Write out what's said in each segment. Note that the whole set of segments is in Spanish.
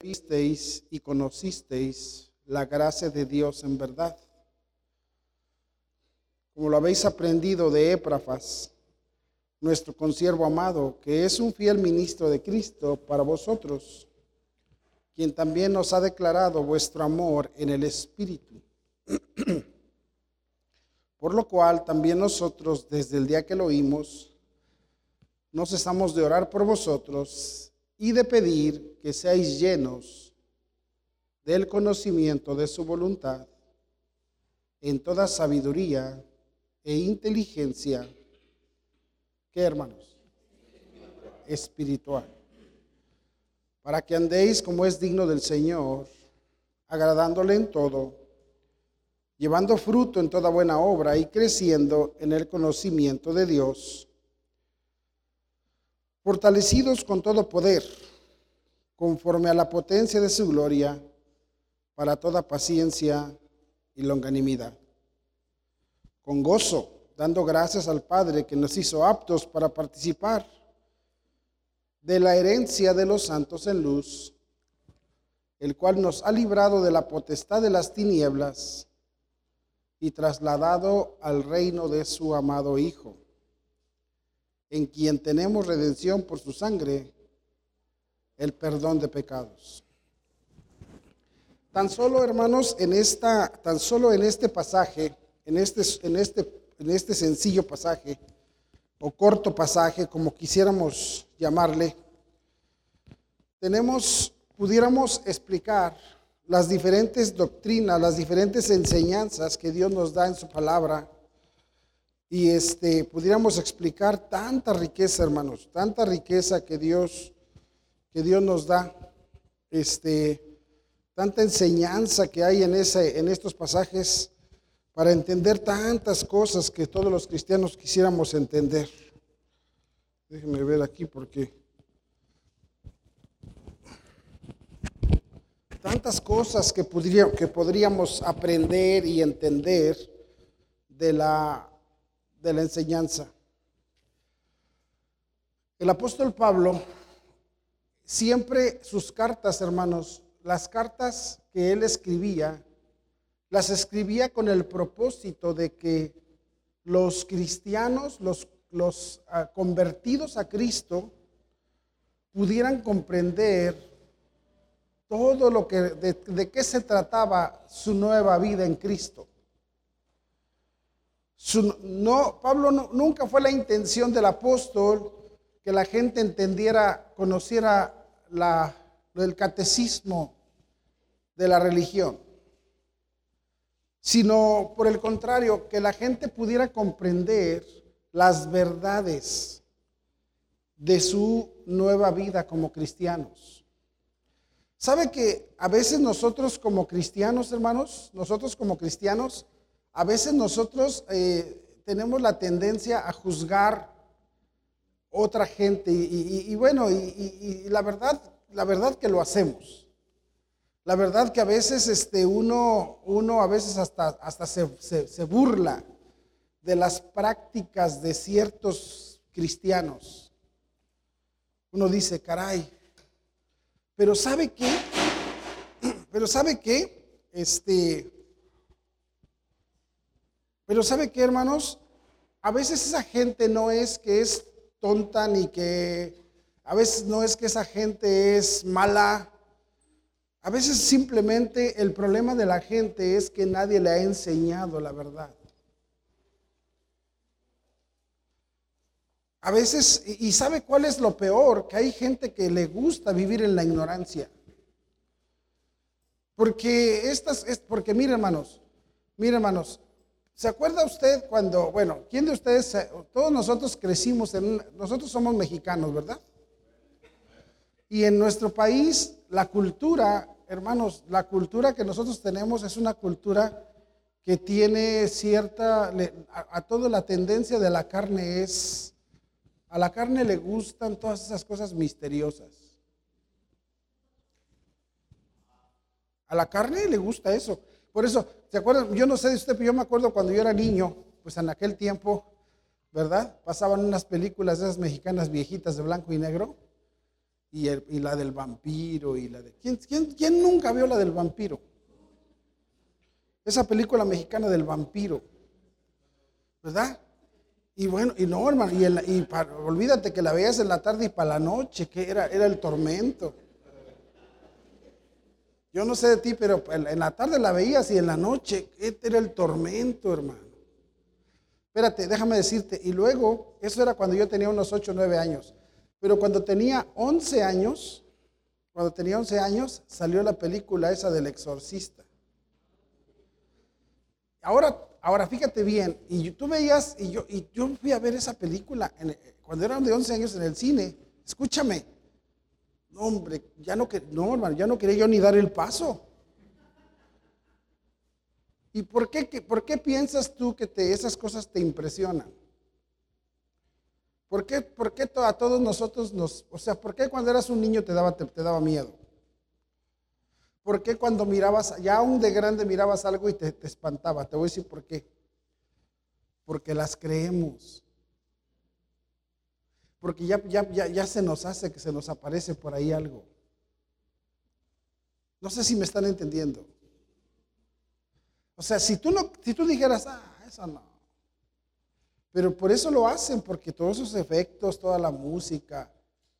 visteis y conocisteis la gracia de Dios en verdad. Como lo habéis aprendido de Éprafas, nuestro consiervo amado, que es un fiel ministro de Cristo para vosotros, quien también nos ha declarado vuestro amor en el Espíritu. Por lo cual también nosotros, desde el día que lo oímos, no cesamos de orar por vosotros y de pedir que seáis llenos del conocimiento de su voluntad en toda sabiduría e inteligencia. ¿Qué hermanos? Espiritual. Para que andéis como es digno del Señor, agradándole en todo, llevando fruto en toda buena obra y creciendo en el conocimiento de Dios fortalecidos con todo poder, conforme a la potencia de su gloria, para toda paciencia y longanimidad. Con gozo, dando gracias al Padre que nos hizo aptos para participar de la herencia de los santos en luz, el cual nos ha librado de la potestad de las tinieblas y trasladado al reino de su amado Hijo en quien tenemos redención por su sangre, el perdón de pecados. Tan solo, hermanos, en esta, tan solo en este pasaje, en este, en este, en este sencillo pasaje, o corto pasaje, como quisiéramos llamarle, tenemos, pudiéramos explicar las diferentes doctrinas, las diferentes enseñanzas que Dios nos da en su palabra y este, pudiéramos explicar tanta riqueza, hermanos, tanta riqueza que Dios, que Dios nos da, este, tanta enseñanza que hay en, ese, en estos pasajes para entender tantas cosas que todos los cristianos quisiéramos entender. Déjenme ver aquí porque tantas cosas que, que podríamos aprender y entender de la de la enseñanza. El apóstol Pablo, siempre sus cartas, hermanos, las cartas que él escribía, las escribía con el propósito de que los cristianos, los, los ah, convertidos a Cristo, pudieran comprender todo lo que, de, de qué se trataba su nueva vida en Cristo no, Pablo nunca fue la intención del apóstol que la gente entendiera, conociera el catecismo de la religión, sino por el contrario, que la gente pudiera comprender las verdades de su nueva vida como cristianos. ¿Sabe que a veces nosotros como cristianos, hermanos, nosotros como cristianos, a veces nosotros eh, tenemos la tendencia a juzgar otra gente y, bueno, y, la verdad, la verdad que lo hacemos. La verdad que a veces este, uno, uno a veces hasta, hasta se, se burla de las prácticas de ciertos cristianos. Uno dice, caray, pero ¿sabe qué? Pero ¿sabe qué? Este, pero ¿sabe qué, hermanos? A veces esa gente no es que es tonta ni que a veces no es que esa gente es mala. A veces simplemente el problema de la gente es que nadie le ha enseñado la verdad. A veces, y sabe cuál es lo peor, que hay gente que le gusta vivir en la ignorancia. Porque estas, es, porque mire hermanos, mire hermanos, ¿Se acuerda usted cuando, bueno, quién de ustedes, todos nosotros crecimos en, nosotros somos mexicanos, ¿verdad? Y en nuestro país, la cultura, hermanos, la cultura que nosotros tenemos es una cultura que tiene cierta, a, a toda la tendencia de la carne es, a la carne le gustan todas esas cosas misteriosas. A la carne le gusta eso. Por eso, ¿se acuerdan? Yo no sé de usted, pero yo me acuerdo cuando yo era niño, pues en aquel tiempo, ¿verdad? Pasaban unas películas de esas mexicanas viejitas de blanco y negro. y, la del vampiro y la de... ¿quién, nunca vio la del vampiro? Esa película mexicana del vampiro. ¿Verdad? Y bueno, y no, hermano, y, olvídate que la veías en la tarde y para la noche, que era, era el tormento. Yo no sé de ti, pero en la tarde la veías y en la noche, este era el tormento, hermano. Espérate, déjame decirte, y luego, eso era cuando yo tenía unos 8 o 9 años, pero cuando tenía 11 años, cuando tenía 11 años, salió la película esa del exorcista. Ahora Ahora, fíjate bien, y tú veías, y yo, y yo fui a ver esa película cuando eran de 11 años en el cine. Escúchame. No, hombre, ya no, no, hermano, ya no quería yo ni dar el paso. ¿Y por qué, por qué piensas tú que te, esas cosas te impresionan? ¿Por qué, por qué a todos nosotros nos, o sea, por qué cuando eras un niño te daba, te daba miedo? ¿Por qué cuando mirabas, ya aún de grande mirabas algo y te, espantaba? Te voy a decir por qué. Porque las creemos. Porque ya, ya, ya, ya se nos hace que se nos aparece por ahí algo. No sé si me están entendiendo. O sea, si tú, no, si tú dijeras, ah, eso no. Pero por eso lo hacen, porque todos esos efectos, toda la música,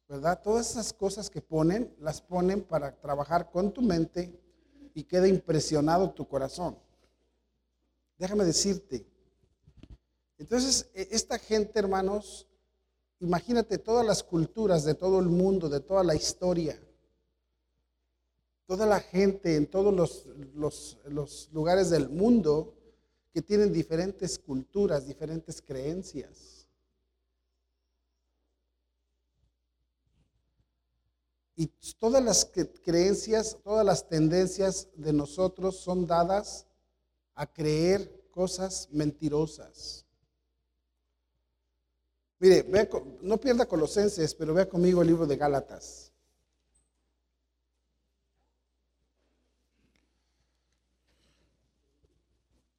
¿verdad? Todas esas cosas que ponen, las ponen para trabajar con tu mente y queda impresionado tu corazón. Déjame decirte. Entonces, e, esta gente, hermanos, imagínate todas las culturas de todo el mundo, de toda la historia, toda la gente en todos los, lugares del mundo que tienen diferentes culturas, diferentes creencias. Y todas las creencias, todas las tendencias de nosotros son dadas a creer cosas mentirosas. Mire, no pierda Colosenses, pero vea conmigo el libro de Gálatas.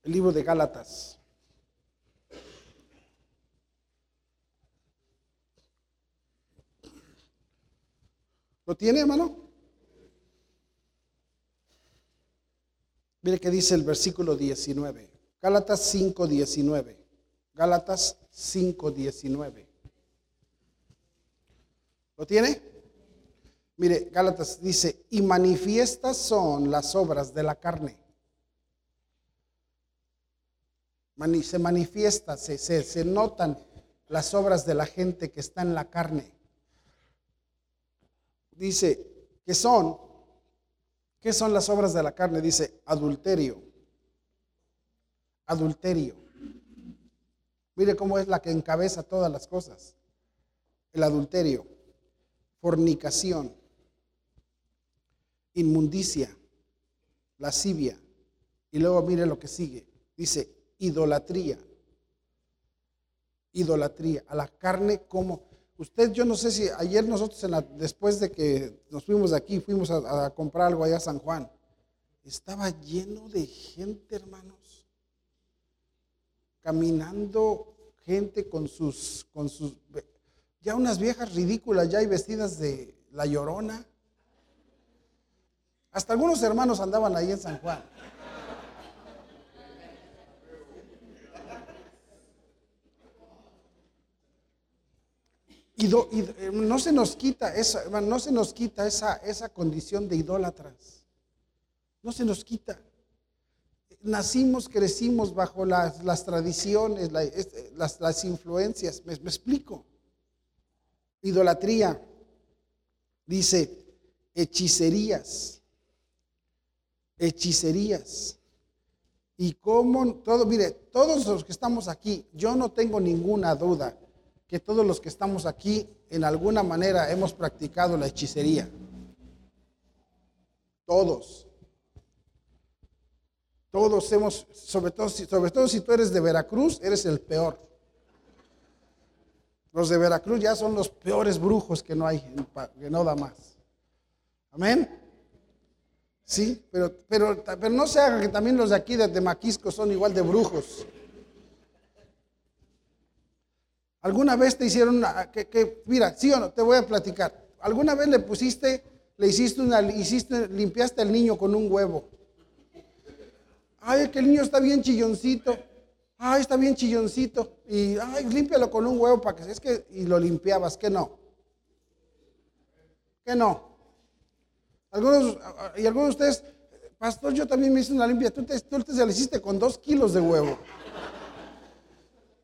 El libro de Gálatas. ¿Lo tiene, hermano? Mire qué dice el versículo 19. Gálatas 5, 19. Gálatas 5, 19. ¿Lo tiene? Mire, Gálatas dice, y manifiestas son las obras de la carne. se manifiesta, se, se notan las obras de la gente que está en la carne dice que son, ¿qué son las obras de la carne? Dice adulterio, adulterio. Mire cómo es la que encabeza todas las cosas. El adulterio, fornicación, inmundicia, lascivia. Y luego mire lo que sigue. Dice idolatría. Idolatría. A la carne como Usted, yo no sé si ayer nosotros, después de que nos fuimos de aquí, fuimos a, comprar algo allá a San Juan, estaba lleno de gente, hermanos, caminando gente con sus, con sus, ya unas viejas ridículas, ya hay vestidas de la llorona. Hasta algunos hermanos andaban ahí en San Juan. Y, eh, no se nos quita esa, no se nos quita esa, esa condición de idólatras. No se nos quita. Nacimos, crecimos bajo las, las tradiciones, las, las, influencias. ¿Me, ¿Me explico? Idolatría. Dice, hechicerías. Hechicerías. Y como todo, mire, todos los que estamos aquí, yo no tengo ninguna duda que todos los que estamos aquí en alguna manera hemos practicado la hechicería. Todos. Todos hemos, sobre todo, sobre todo si tú eres de Veracruz, eres el peor. Los de Veracruz ya son los peores brujos que no hay, que no da más. Amén. Sí, pero, pero, pero no se haga que también los de aquí de Maquisco son igual de brujos. ¿Alguna vez te hicieron una, que, mira, sí o no, te voy a platicar. ¿alguna vez le pusiste, le hiciste una, hiciste, limpiaste al niño con un huevo? Ay, que el niño está bien chilloncito. Ay, está bien chilloncito. Y, ay, límpialo con un huevo para que es que, y lo limpiabas, que no. Que no. Algunos, y algunos de ustedes, pastor, yo también me hice una limpia. Tú te, tú te se hiciste con dos kilos de huevo.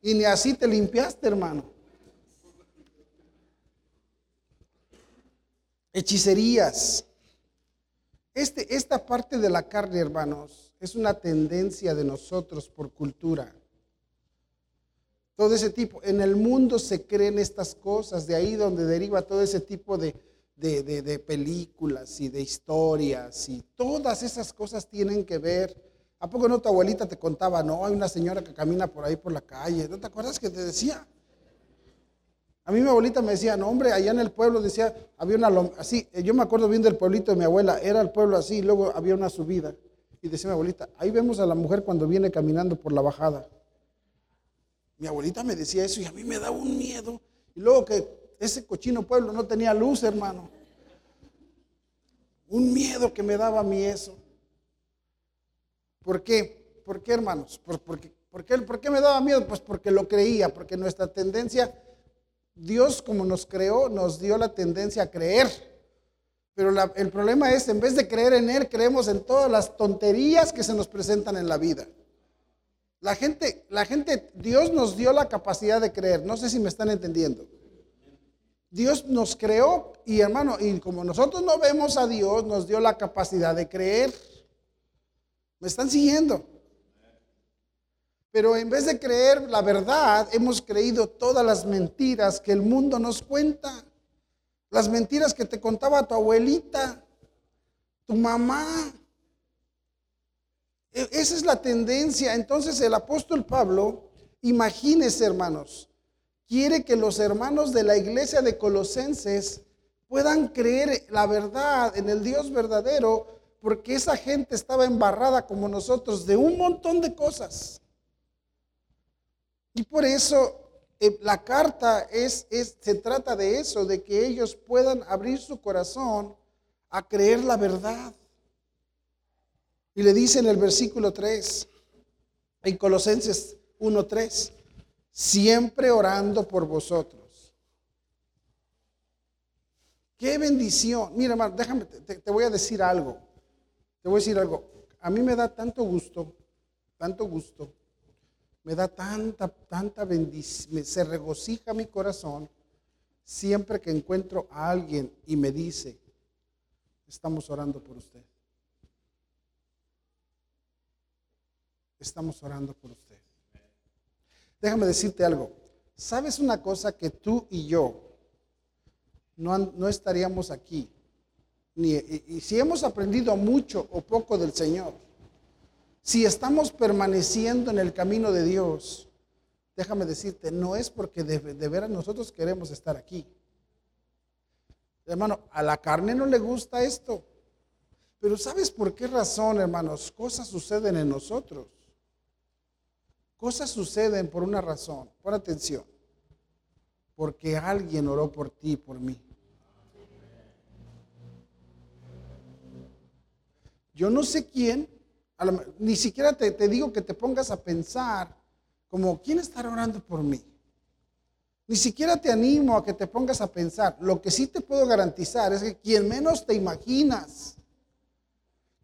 Y ni así te limpiaste, hermano. Hechicerías. Este, esta parte de la carne, hermanos, es una tendencia de nosotros por cultura. Todo ese tipo. En el mundo se creen estas cosas, de ahí donde deriva todo ese tipo de, de, películas y de historias y todas esas cosas tienen que ver. ¿A poco no tu abuelita te contaba, no, hay una señora que camina por ahí por la calle? ¿No te acuerdas que te decía? A mí mi abuelita me decía, no hombre, allá en el pueblo decía, había una, así, yo me acuerdo bien del pueblito de mi abuela, era el pueblo así, y luego había una subida. Y decía mi abuelita, ahí vemos a la mujer cuando viene caminando por la bajada. Mi abuelita me decía eso y a mí me daba un miedo. Y luego que ese cochino pueblo no tenía luz, hermano. Un miedo que me daba a mí eso. ¿Por qué? ¿Por qué, hermanos? ¿Por, qué, por, qué, me daba miedo? Pues porque lo creía, porque nuestra tendencia, Dios como nos creó, nos dio la tendencia a creer. Pero el problema es, en vez de creer en Él, creemos en todas las tonterías que se nos presentan en la vida. La gente, la gente, Dios nos dio la capacidad de creer. No sé si me están entendiendo. Dios nos creó y hermano, y como nosotros no vemos a Dios, nos dio la capacidad de creer. ¿Me están siguiendo? Pero en vez de creer la verdad, hemos creído todas las mentiras que el mundo nos cuenta. Las mentiras que te contaba tu abuelita, tu mamá. E, esa es la tendencia. Entonces el apóstol Pablo, imagínese hermanos, quiere que los hermanos de la iglesia de Colosenses puedan creer la verdad en el Dios verdadero, porque esa gente estaba embarrada como nosotros de un montón de cosas. Y por eso la carta es, es, se trata de eso, de que ellos puedan abrir su corazón a creer la verdad. Y le dice en el versículo 3, en Colosenses 1.3, siempre orando por vosotros. Qué bendición. Mira, hermano, déjame, te, voy a decir algo. Te voy a decir algo. A mí me da tanto gusto, tanto gusto. Me da tanta, tanta bendición. Se regocija mi corazón siempre que encuentro a alguien y me dice, estamos orando por usted. Estamos orando por usted. Déjame decirte algo. ¿Sabes una cosa que tú y yo no, no estaríamos aquí? Ni, y, si hemos aprendido mucho o poco del Señor, si estamos permaneciendo en el camino de Dios, déjame decirte, no es porque de, veras nosotros queremos estar aquí. Hermano, a la carne no le gusta esto. Pero ¿sabes por qué razón, hermanos? Cosas suceden en nosotros. Cosas suceden por una razón. Pon atención. Porque alguien oró por ti y por mí. Yo no sé quién, ni siquiera te, te, digo que te pongas a pensar como, ¿quién estará orando por mí? Ni siquiera te animo a que te pongas a pensar. Lo que sí te puedo garantizar es que quien menos te imaginas,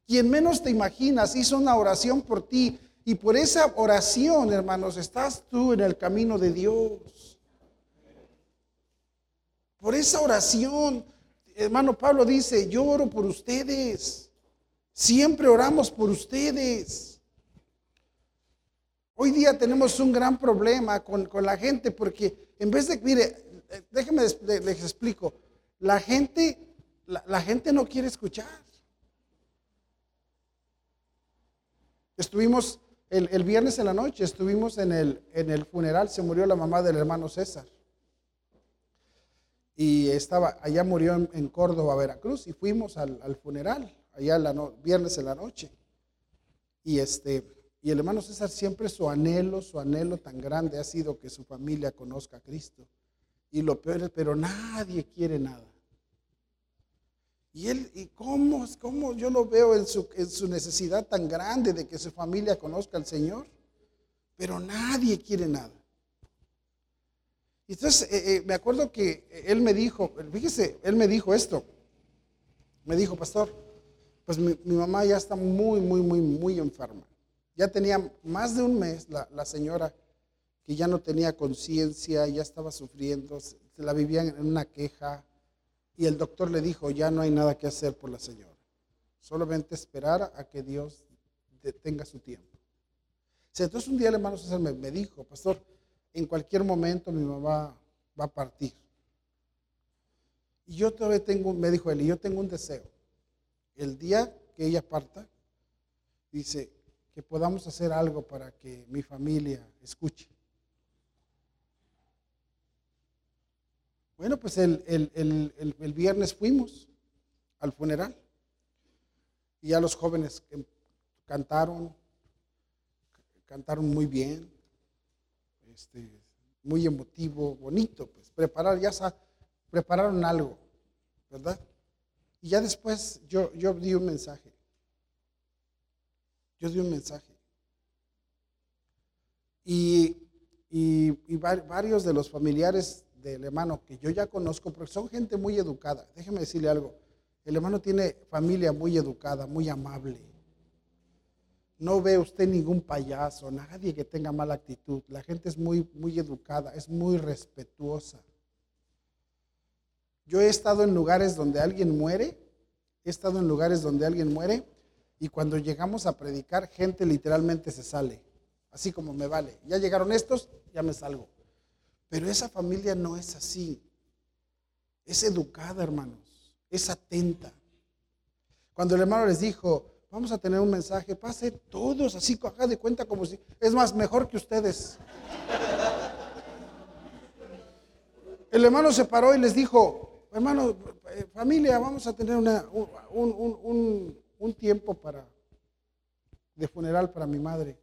quien menos te imaginas hizo una oración por ti y por esa oración, hermanos, estás tú en el camino de Dios. Por esa oración, hermano Pablo dice, yo oro por ustedes. Siempre oramos por ustedes. Hoy día tenemos un gran problema con, la gente porque en vez de, mire, déjenme les, explico, la gente, la gente no quiere escuchar. Estuvimos el, viernes en la noche estuvimos en el, en el funeral, se murió la mamá del hermano César. Y estaba, allá murió en, Córdoba, Veracruz, y fuimos al, funeral, allá el viernes en la noche. Y, este, y el hermano César siempre su anhelo, su anhelo tan grande ha sido que su familia conozca a Cristo. Y lo peor es, pero nadie quiere nada. Y él, ¿y cómo, cómo yo lo veo en su, en su necesidad tan grande de que su familia conozca al Señor? Pero nadie quiere nada. Entonces, eh, eh, me acuerdo que él me dijo, fíjese, él me dijo esto. Me dijo, pastor, pues mi, mamá ya está muy, muy, muy, muy enferma. Ya tenía más de un mes la, señora que ya no tenía conciencia, ya estaba sufriendo, se la vivía en una queja. Y el doctor le dijo, ya no hay nada que hacer por la señora. Solamente esperar a que Dios tenga su tiempo. Entonces un día el hermano César me, me dijo, pastor, en cualquier momento mi mamá va a partir. Y yo todavía tengo, me dijo él, y yo tengo un deseo. El día que ella parta, dice, que podamos hacer algo para que mi familia escuche. Bueno, pues el, el, viernes fuimos al funeral y ya los jóvenes cantaron, cantaron muy bien, este, muy emotivo, bonito, pues preparar, ya prepararon algo, ¿verdad? Y ya después yo, yo di un mensaje. Yo di un mensaje. Y, y, varios de los familiares del hermano que yo ya conozco, porque son gente muy educada. Déjeme decirle algo. El hermano tiene familia muy educada, muy amable. No ve usted ningún payaso, nadie que tenga mala actitud. La gente es muy, muy educada, es muy respetuosa. Yo he estado en lugares donde alguien muere, he estado en lugares donde alguien muere y cuando llegamos a predicar, gente literalmente se sale, así como me vale. Ya llegaron estos, ya me salgo. Pero esa familia no es así. Es educada, hermanos. Es atenta. Cuando el hermano les dijo, vamos a tener un mensaje, pase todos así, acá de cuenta como si, es más, mejor que ustedes. El hermano se paró y les dijo, hermano, eh, familia, vamos a tener una, un, un, tiempo para, de funeral para mi madre.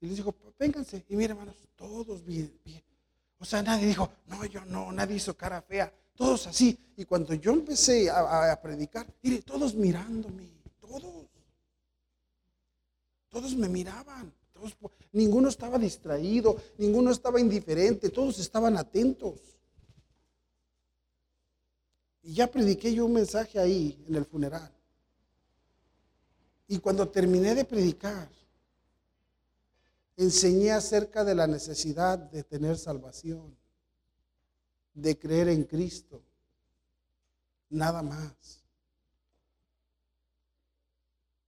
Y les dijo, vénganse. Y mire, hermanos, todos bien, bien, o sea, nadie dijo, no, yo no, nadie hizo cara fea, todos así. Y cuando yo empecé a, predicar, mire, todos mirándome, todos. Todos me miraban, todos, ninguno estaba distraído, ninguno estaba indiferente, todos estaban atentos. Y ya prediqué yo un mensaje ahí en el funeral. Y cuando terminé de predicar, enseñé acerca de la necesidad de tener salvación, de creer en Cristo, nada más.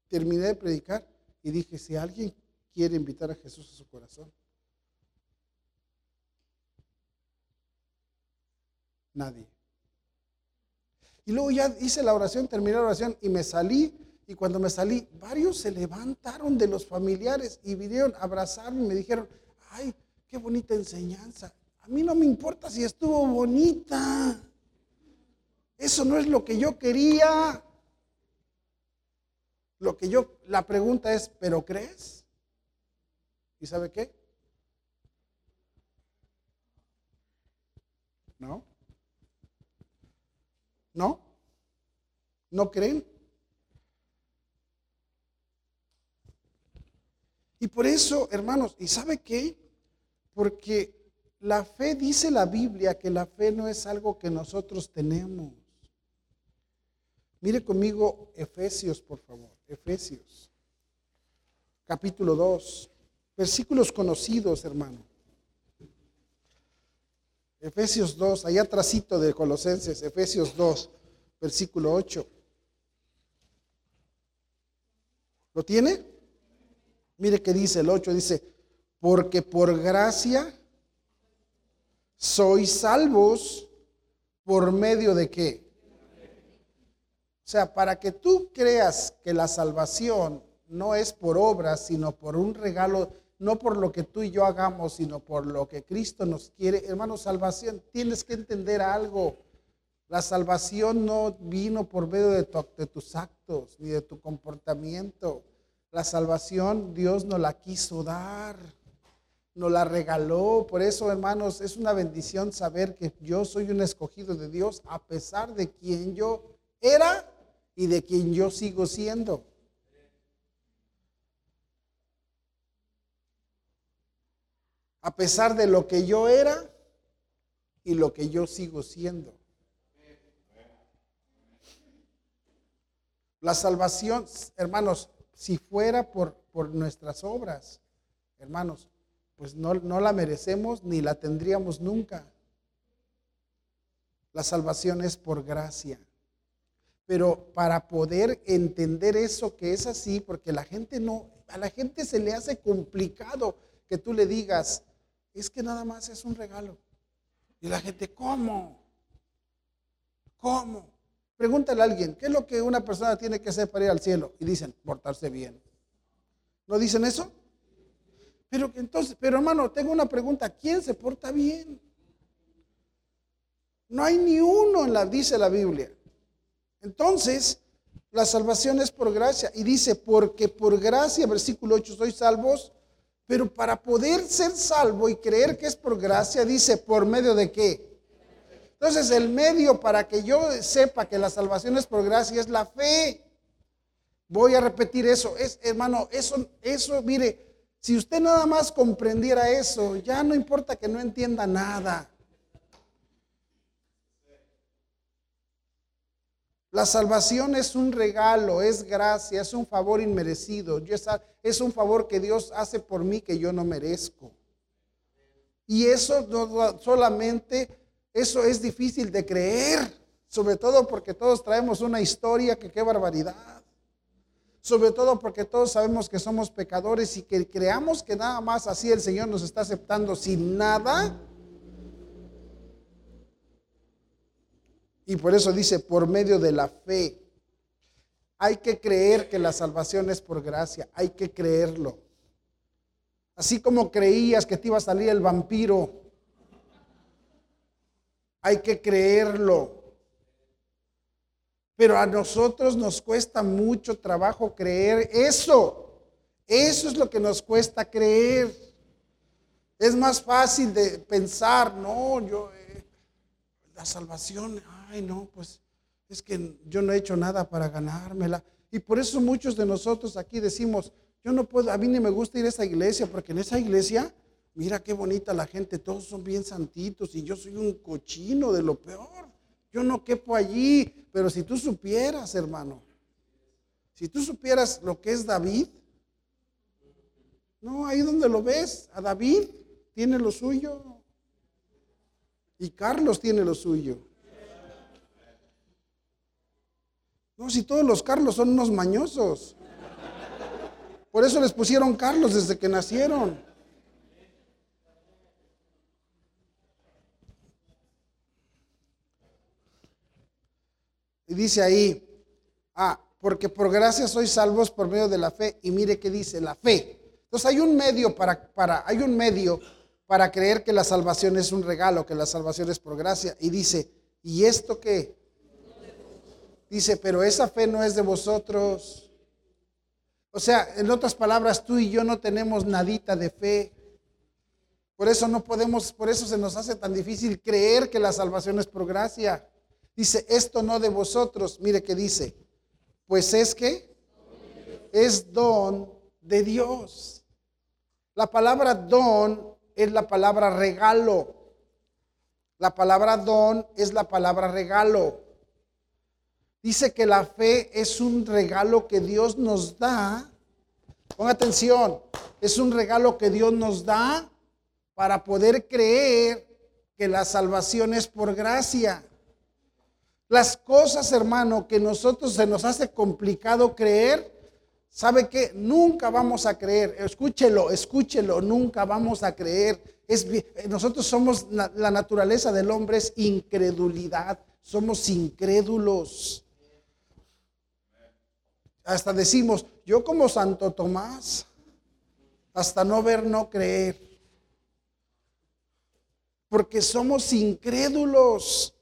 Terminé de predicar y dije, si alguien quiere invitar a Jesús a su corazón, nadie. Y luego ya hice la oración, terminé la oración y me salí y cuando me salí, varios se levantaron de los familiares y vinieron a abrazarme y me dijeron, ay, qué bonita enseñanza. A mí no me importa si estuvo bonita. Eso no es lo que yo quería. Lo que yo, la pregunta es, ¿pero crees? ¿Y sabe qué? ¿No? ¿No? ¿No creen? Y por eso, hermanos, ¿y sabe qué? Porque la fe dice la Biblia que la fe no es algo que nosotros tenemos. Mire conmigo Efesios, por favor. Efesios, capítulo 2. Versículos conocidos, hermano. Efesios 2, allá atrásito de Colosenses, Efesios 2, versículo 8. ¿Lo tiene? Mire que dice el 8, dice, porque por gracia sois salvos por medio de qué. O sea, para que tú creas que la salvación no es por obras, sino por un regalo, no por lo que tú y yo hagamos, sino por lo que Cristo nos quiere. Hermano, salvación, tienes que entender algo. La salvación no vino por medio de, de tus actos ni de tu comportamiento. La salvación Dios nos la quiso dar, nos la regaló. Por eso, hermanos, es una bendición saber que yo soy un escogido de Dios a pesar de quien yo era y de quien yo sigo siendo. A pesar de lo que yo era y lo que yo sigo siendo. La salvación, hermanos, si fuera por, por nuestras obras, hermanos, pues no, no la merecemos ni la tendríamos nunca. La salvación es por gracia. Pero para poder entender eso que es así, porque la gente no, a la gente se le hace complicado que tú le digas, es que nada más es un regalo. Y la gente, ¿cómo? ¿Cómo? Pregúntale a alguien, ¿qué es lo que una persona tiene que hacer para ir al cielo? Y dicen, portarse bien. ¿No dicen eso? Pero entonces, pero hermano, tengo una pregunta, ¿quién se porta bien? No hay ni uno en la, dice la Biblia. Entonces, la salvación es por gracia. Y dice, porque por gracia, versículo 8, sois salvos. Pero para poder ser salvo y creer que es por gracia, dice, ¿por medio de qué? Entonces, el medio para que yo sepa que la salvación es por gracia es la fe. Voy a repetir eso. Es, hermano, eso, eso, mire, si usted nada más comprendiera eso, ya no importa que no entienda nada. La salvación es un regalo, es gracia, es un favor inmerecido. es un favor que Dios hace por mí que yo no merezco. Y eso no, solamente, eso es difícil de creer, sobre todo porque todos traemos una historia que qué barbaridad. Sobre todo porque todos sabemos que somos pecadores y que creamos que nada más así el Señor nos está aceptando sin nada Y por eso dice, por medio de la fe. Hay que creer que la salvación es por gracia, hay que creerlo. Así como creías que te iba a salir el vampiro, hay que creerlo. Pero a nosotros nos cuesta mucho trabajo creer eso. Eso es lo que nos cuesta creer. Es más fácil de pensar, no, yo, eh, la salvación, ay no, pues es que yo no he hecho nada para ganármela. Y por eso muchos de nosotros aquí decimos, yo no puedo, a mí ni me gusta ir a esa iglesia, porque en esa iglesia, mira qué bonita la gente, todos son bien santitos y yo soy un cochino de lo peor. Yo no quepo allí, pero si tú supieras, hermano, si tú supieras lo que es David, no, ahí donde lo ves, a David tiene lo suyo y Carlos tiene lo suyo. No, si todos los Carlos son unos mañosos. Por eso les pusieron Carlos desde que nacieron. Y dice ahí, ah, porque por gracia sois salvos por medio de la fe. Y mire qué dice, la fe. Entonces hay un medio para, para, hay un medio para creer que la salvación es un regalo, que la salvación es por gracia. Y dice, ¿y esto qué? Dice, pero esa fe no es de vosotros. O sea, en otras palabras, tú y yo no tenemos nadita de fe. Por eso no podemos, por eso se nos hace tan difícil creer que la salvación es por gracia. Dice, esto no de vosotros. Mire que dice, pues es que es don de Dios. La palabra don es la palabra regalo. La palabra don es la palabra regalo. Dice que la fe es un regalo que Dios nos da. Ponga atención, es un regalo que Dios nos da para poder creer que la salvación es por gracia. Las cosas, hermano, que nosotros se nos hace complicado creer, ¿sabe que Nunca vamos a creer. Escúchelo, escúchelo, nunca vamos a creer. Es, nosotros somos, la naturaleza del hombre es incredulidad. Somos incrédulos. Hasta decimos, yo como Santo Tomás, hasta no ver, no creer. Porque somos incrédulos.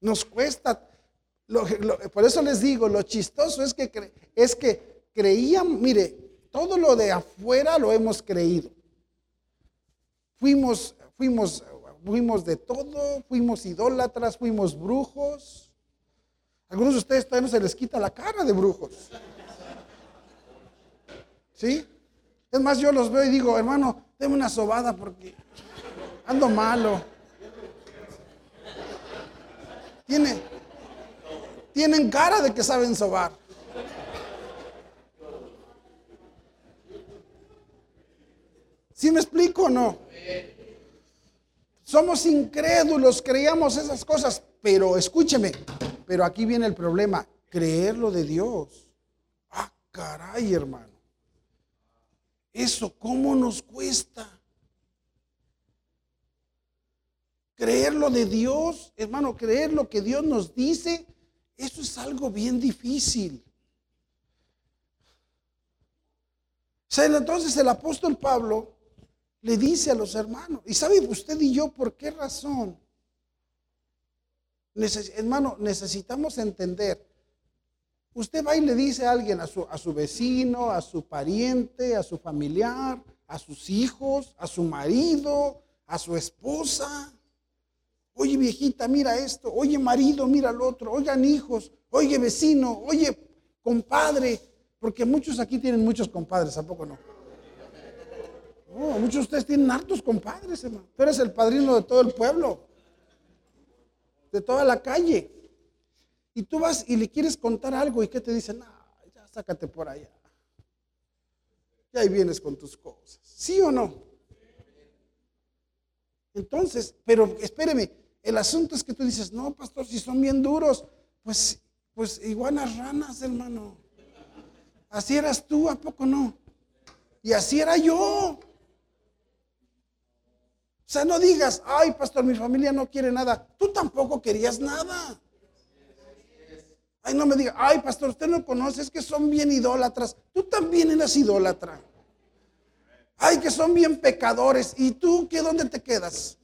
Nos cuesta. por eso les digo, lo chistoso es que, es que creían, mire, todo lo de afuera lo hemos creído. Fuimos, fuimos, fuimos de todo, fuimos idólatras, fuimos brujos, Algunos de ustedes todavía no se les quita la cara de brujos. ¿Sí? Es más, yo los veo y digo, hermano, deme una sobada porque ando malo. Tiene, tienen cara de que saben sobar. ¿Sí me explico o no? Somos incrédulos, creíamos esas cosas, pero escúcheme, pero aquí viene el problema, creerlo de Dios. Ah, caray, hermano. Eso, ¿cómo nos cuesta? Creerlo de Dios, hermano, creer lo que Dios nos dice, eso es algo bien difícil. entonces el apóstol Pablo le dice a los hermanos, ¿y sabe usted y yo por qué razón? Hermano, necesitamos entender. Usted va y le dice a alguien, a su, a su vecino, a su pariente, a su familiar, a sus hijos, a su marido, a su esposa. Oye viejita, mira esto. Oye marido, mira lo otro. Oigan hijos. Oye vecino. Oye compadre. Porque muchos aquí tienen muchos compadres, ¿a poco no? muchos de ustedes tienen hartos compadres, hermano. Tú eres el padrino de todo el pueblo, de toda la calle. Y tú vas y le quieres contar algo y ¿qué te dicen? No, ya sácate por allá. Y ahí vienes con tus cosas. ¿Sí o no? Entonces, pero espéreme, el asunto es que tú dices, no, pastor, si son bien duros, pues, pues iguanas ranas, hermano. Así eras tú, ¿a poco no? Y así era yo. O sea, no digas, ay, pastor, mi familia no quiere nada. Tú tampoco querías nada. Ay, no me diga, ay, pastor, usted no conoce, es que son bien idólatras. Tú también eres idólatra. Ay, que son bien pecadores. ¿Y tú qué dónde te quedas?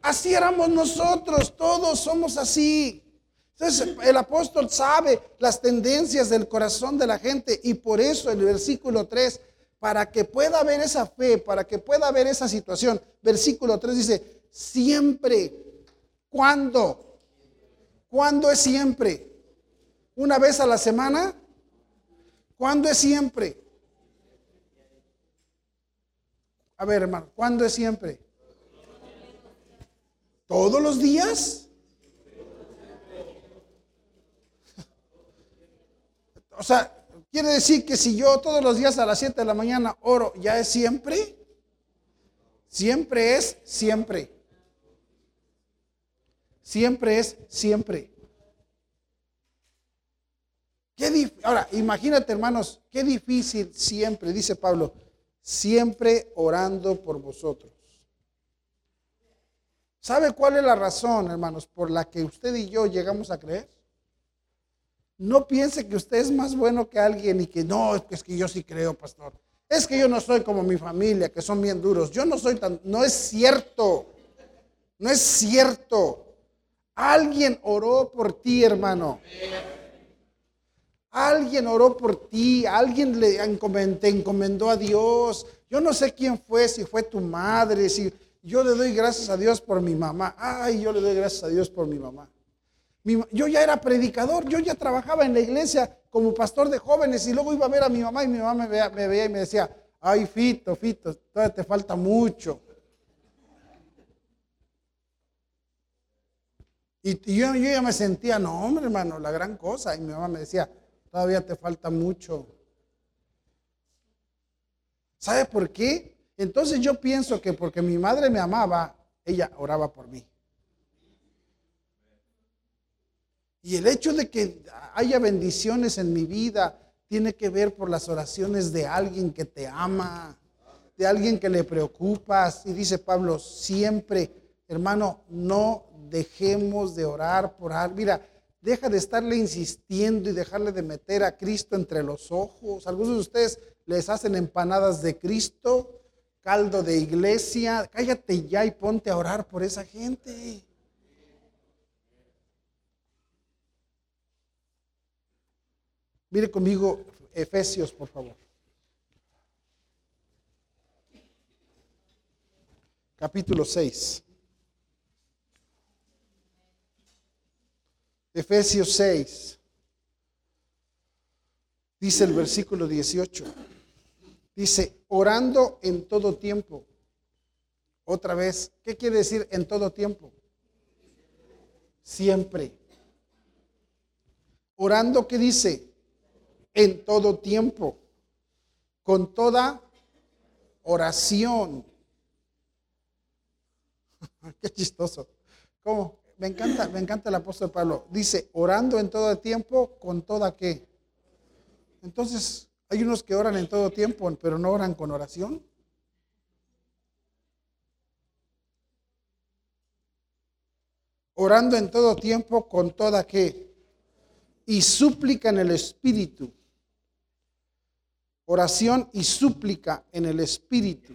Así éramos nosotros, todos somos así. Entonces el apóstol sabe las tendencias del corazón de la gente y por eso el versículo 3 para que pueda haber esa fe, para que pueda haber esa situación. Versículo 3 dice, siempre. ¿Cuándo? ¿Cuándo es siempre? ¿Una vez a la semana? ¿Cuándo es siempre? A ver, hermano, ¿cuándo es siempre? ¿Todos los días? O sea, Quiere decir que si yo todos los días a las 7 de la mañana oro, ¿ya es siempre? Siempre es siempre. Siempre es siempre. Qué Ahora, imagínate hermanos, qué difícil siempre, dice Pablo, siempre orando por vosotros. ¿Sabe cuál es la razón, hermanos, por la que usted y yo llegamos a creer? No piense que usted es más bueno que alguien y que no, es que yo sí creo, pastor. Es que yo no soy como mi familia, que son bien duros. Yo no soy tan... No es cierto. No es cierto. Alguien oró por ti, hermano. Alguien oró por ti. Alguien le te encomendó a Dios. Yo no sé quién fue, si fue tu madre, si yo le doy gracias a Dios por mi mamá. Ay, yo le doy gracias a Dios por mi mamá yo ya era predicador, yo ya trabajaba en la iglesia como pastor de jóvenes y luego iba a ver a mi mamá y mi mamá me veía, y me decía, ay, Fito, Fito, todavía te falta mucho. Y, yo, yo, ya me sentía, no, hombre, hermano, la gran cosa. Y mi mamá me decía, todavía te falta mucho. ¿Sabe por qué? Entonces yo pienso que porque mi madre me amaba, ella oraba por mí. Y el hecho de que haya bendiciones en mi vida tiene que ver por las oraciones de alguien que te ama, de alguien que le preocupas. Y dice Pablo, siempre, hermano, no dejemos de orar por alguien. Mira, deja de estarle insistiendo y dejarle de meter a Cristo entre los ojos. Algunos de ustedes les hacen empanadas de Cristo, caldo de iglesia. Cállate ya y ponte a orar por esa gente. Mire conmigo Efesios, por favor. Capítulo 6. Efesios 6, dice el versículo 18. Dice, orando en todo tiempo. Otra vez, ¿qué quiere decir en todo tiempo? Siempre. Orando, ¿qué dice? En todo tiempo. Con toda oración. Qué chistoso. ¿Cómo? Me encanta, me encanta el apóstol Pablo. Dice, orando en todo tiempo, con toda qué. Entonces, hay unos que oran en todo tiempo, pero no oran con oración. Orando en todo tiempo, con toda qué. Y súplica en el Espíritu. Oración y súplica en el Espíritu.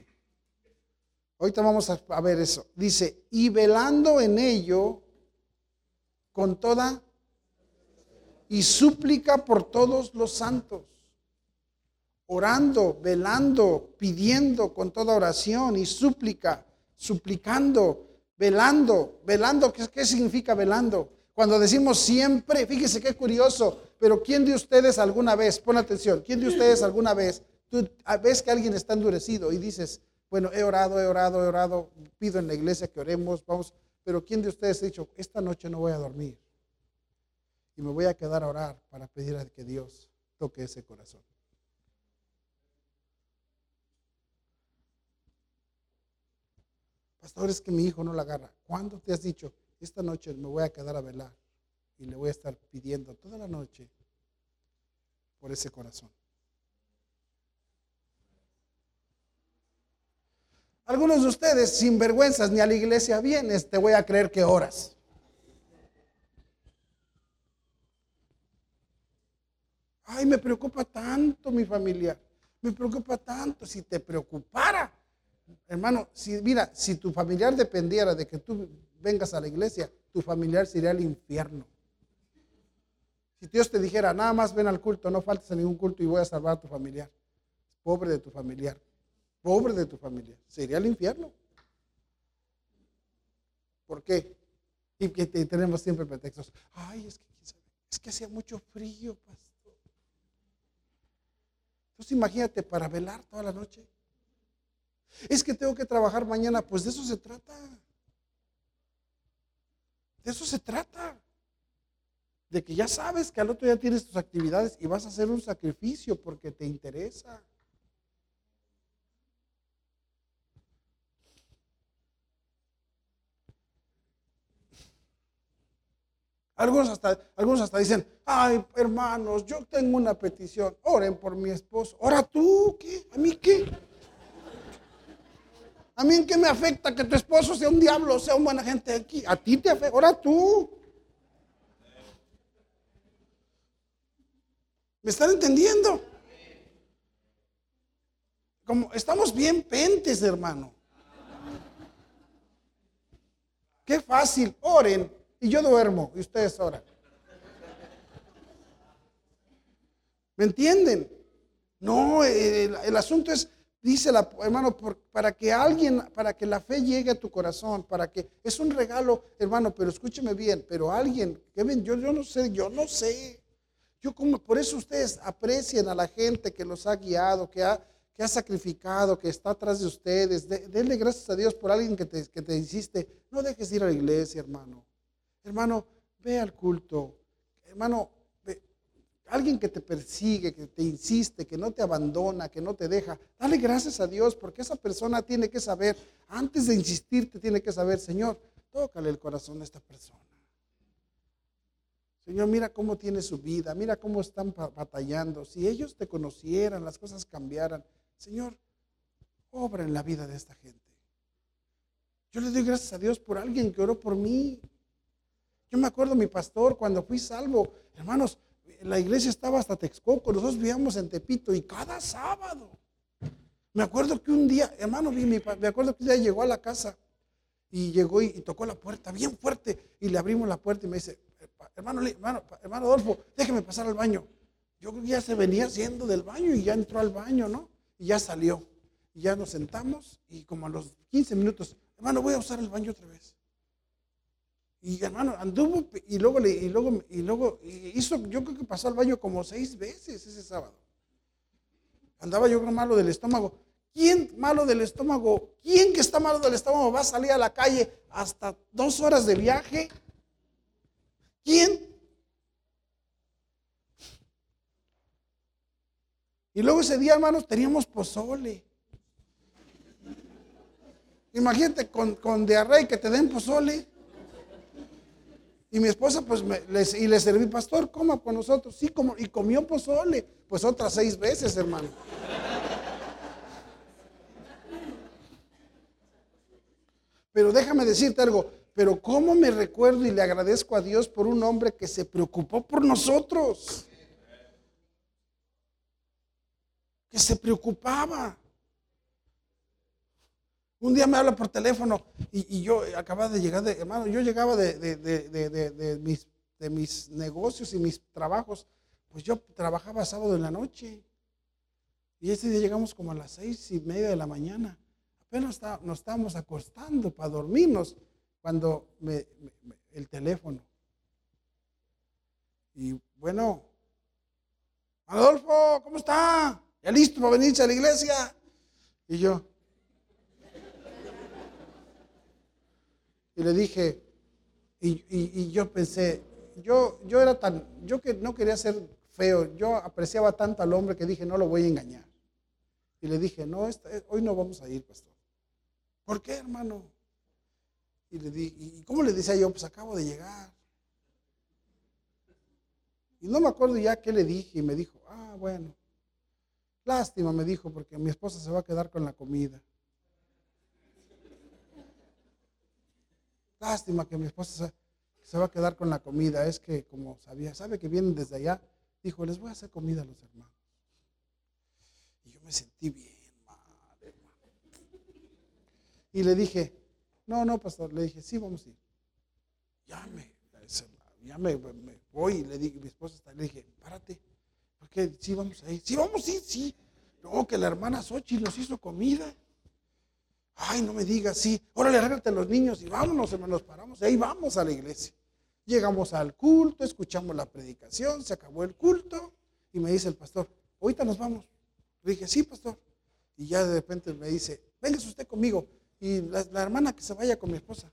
Ahorita vamos a ver eso. Dice, y velando en ello con toda y súplica por todos los santos, orando, velando, pidiendo con toda oración y súplica, suplicando, velando, velando, ¿qué, qué significa velando? Cuando decimos siempre, fíjese qué curioso, pero ¿quién de ustedes alguna vez, pon atención, quién de ustedes alguna vez, tú ves que alguien está endurecido y dices, bueno, he orado, he orado, he orado, pido en la iglesia que oremos, vamos, pero ¿quién de ustedes ha dicho, esta noche no voy a dormir? Y me voy a quedar a orar para pedir a que Dios toque ese corazón. Pastor, es que mi hijo no la agarra. ¿Cuándo te has dicho, esta noche me voy a quedar a velar y le voy a estar pidiendo toda la noche por ese corazón? Algunos de ustedes, sin vergüenzas, ni a la iglesia vienes, te voy a creer que oras. Ay, me preocupa tanto mi familia. Me preocupa tanto. Si te preocupara, hermano, si, mira, si tu familiar dependiera de que tú vengas a la iglesia, tu familiar sería el infierno. Si Dios te dijera, nada más ven al culto, no faltes a ningún culto y voy a salvar a tu familiar. Pobre de tu familiar. Pobre de tu familiar. Sería el infierno. ¿Por qué? Y que tenemos siempre pretextos. Ay, es que, es que hacía mucho frío, pastor. Entonces imagínate para velar toda la noche. Es que tengo que trabajar mañana, pues de eso se trata. De eso se trata. De que ya sabes que al otro día tienes tus actividades y vas a hacer un sacrificio porque te interesa. Algunos hasta, algunos hasta dicen, ay, hermanos, yo tengo una petición, oren por mi esposo. Ora tú, ¿qué? ¿A mí qué? ¿A mí en qué me afecta que tu esposo sea un diablo, sea un buena gente aquí? A ti te afecta, ora tú. ¿Me están entendiendo? Como estamos bien pentes, hermano. Qué fácil, oren y yo duermo y ustedes oran. ¿Me entienden? No, el, asunto es, dice la hermano, para que alguien, para que la fe llegue a tu corazón, para que es un regalo, hermano, pero escúcheme bien, pero alguien, ven, yo, no sé, yo no sé. Yo como, por eso ustedes aprecian a la gente que los ha guiado, que ha, que ha sacrificado, que está atrás de ustedes. denle gracias a Dios por alguien que te, que te hiciste. No dejes ir a la iglesia, hermano. Hermano, ve al culto. Hermano, alguien que te persigue, que te insiste, que no te abandona, que no te deja, dale gracias a Dios porque esa persona tiene que saber, antes de insistirte, tiene que saber, Señor, tócale el corazón a esta persona. Señor, mira cómo tiene su vida, mira cómo están batallando. Si ellos te conocieran, las cosas cambiaran. Señor, obra en la vida de esta gente. Yo le doy gracias a Dios por alguien que oró por mí. Yo me acuerdo mi pastor cuando fui salvo, hermanos, la iglesia estaba hasta Texcoco, nosotros vivíamos en Tepito y cada sábado. Me acuerdo que un día, hermano, me acuerdo que un día llegó a la casa y llegó y, tocó la puerta bien fuerte y le abrimos la puerta y me dice, hermano, hermano, hermano Adolfo, déjeme pasar al baño. Yo creo que ya se venía haciendo del baño y ya entró al baño, ¿no? Y ya salió. Y ya nos sentamos y como a los 15 minutos, hermano, voy a usar el baño otra vez. Y hermano, anduvo y luego, y luego, y luego hizo, yo creo que pasó al baño como seis veces ese sábado. Andaba yo malo del estómago. ¿Quién malo del estómago? ¿Quién que está malo del estómago va a salir a la calle hasta dos horas de viaje? ¿Quién? Y luego ese día, hermanos, teníamos pozole. Imagínate con, con diarrea y que te den pozole. Y mi esposa, pues, me, y le serví, pastor, coma con nosotros. Sí, como, y comió pozole. Pues otras seis veces, hermano. Pero déjame decirte algo, pero cómo me recuerdo y le agradezco a Dios por un hombre que se preocupó por nosotros. Que se preocupaba. Un día me habla por teléfono y, yo acababa de llegar, de, hermano, yo llegaba de, mis, negocios y mis trabajos, pues yo trabajaba sábado en la noche. Y ese día llegamos como a las seis y media de la mañana. Apenas nos estábamos acostando para dormirnos cuando me, el teléfono. Y bueno, Adolfo, ¿cómo está? ¿Ya listo para venirse a la iglesia? Y yo, Y le dije, y, yo pensé, yo, yo era tan, yo que no quería ser feo, yo apreciaba tanto al hombre que dije, no lo voy a engañar. Y le dije, no, hoy no vamos a ir, pastor. ¿Por qué, hermano? Y le di, ¿y cómo le decía yo? Pues acabo de llegar. Y no me acuerdo ya qué le dije y me dijo, ah, bueno, lástima, me dijo, porque mi esposa se va a quedar con la comida. Lástima que mi esposa se, va a quedar con la comida. Es que como sabía, sabe que vienen desde allá, dijo, les voy a hacer comida a los hermanos. Y yo me sentí bien mal, hermano. Y le dije, no, no, pastor, le dije, sí, vamos a ir. Ya me, ya me, voy y le dije, mi esposa está, le dije, párate, porque sí vamos a ir, sí vamos a ir, sí. No, que la hermana Sochi nos hizo comida. Ay, no me digas, sí, órale, arréglate a los niños y vámonos, hermanos, paramos. Y ahí vamos a la iglesia. Llegamos al culto, escuchamos la predicación, se acabó el culto y me dice el pastor, ahorita nos vamos. Le dije, sí, pastor. Y ya de repente me dice, véngase usted conmigo. Y la, hermana que se vaya con mi esposa.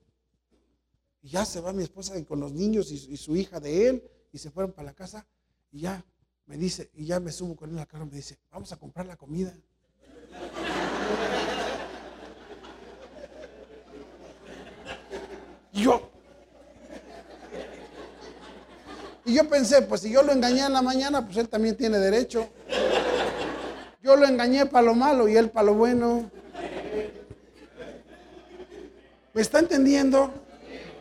Y ya se va mi esposa con los niños y, y, su hija de él y se fueron para la casa. Y ya me dice, y ya me subo con él en la cara me dice, vamos a comprar la comida. Yo. Y yo pensé, pues si yo lo engañé en la mañana, pues él también tiene derecho. Yo lo engañé para lo malo y él para lo bueno. ¿Me está entendiendo?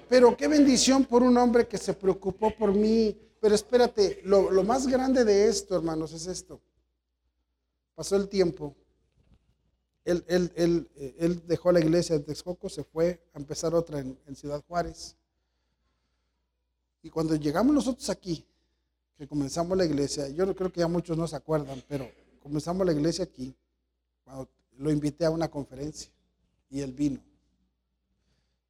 Pero qué bendición por un hombre que se preocupó por mí. Pero espérate, lo, lo más grande de esto, hermanos, es esto. Pasó el tiempo él, dejó la iglesia de Texcoco, se fue a empezar otra en, Ciudad Juárez. Y cuando llegamos nosotros aquí, que comenzamos la iglesia, yo creo que ya muchos no se acuerdan, pero comenzamos la iglesia aquí, lo invité a una conferencia y él vino.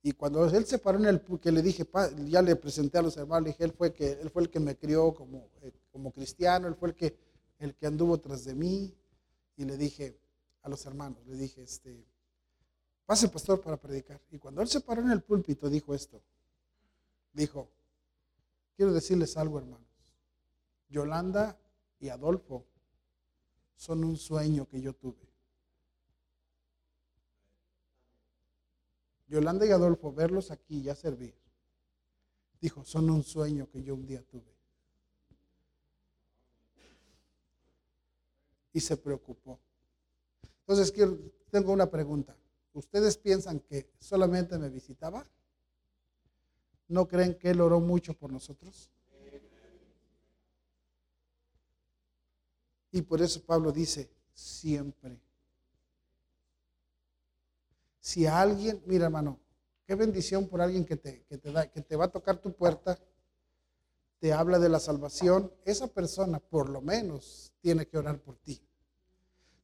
Y cuando él se paró en el que le dije, ya le presenté a los hermanos, le dije, él fue, que, él fue el que me crió como, eh, como cristiano, él fue el que, el que anduvo tras de mí. Y le dije, a los hermanos. Le dije, este, pase pastor para predicar. Y cuando él se paró en el púlpito, dijo esto. Dijo, quiero decirles algo, hermanos. Yolanda y Adolfo son un sueño que yo tuve. Yolanda y Adolfo, verlos aquí ya servir. Dijo, son un sueño que yo un día tuve. Y se preocupó. Entonces, tengo una pregunta. ¿Ustedes piensan que solamente me visitaba? ¿No creen que Él oró mucho por nosotros? Y por eso Pablo dice, siempre. Si alguien, mira hermano, qué bendición por alguien que te, que te, da, que te va a tocar tu puerta, te habla de la salvación, esa persona por lo menos tiene que orar por ti.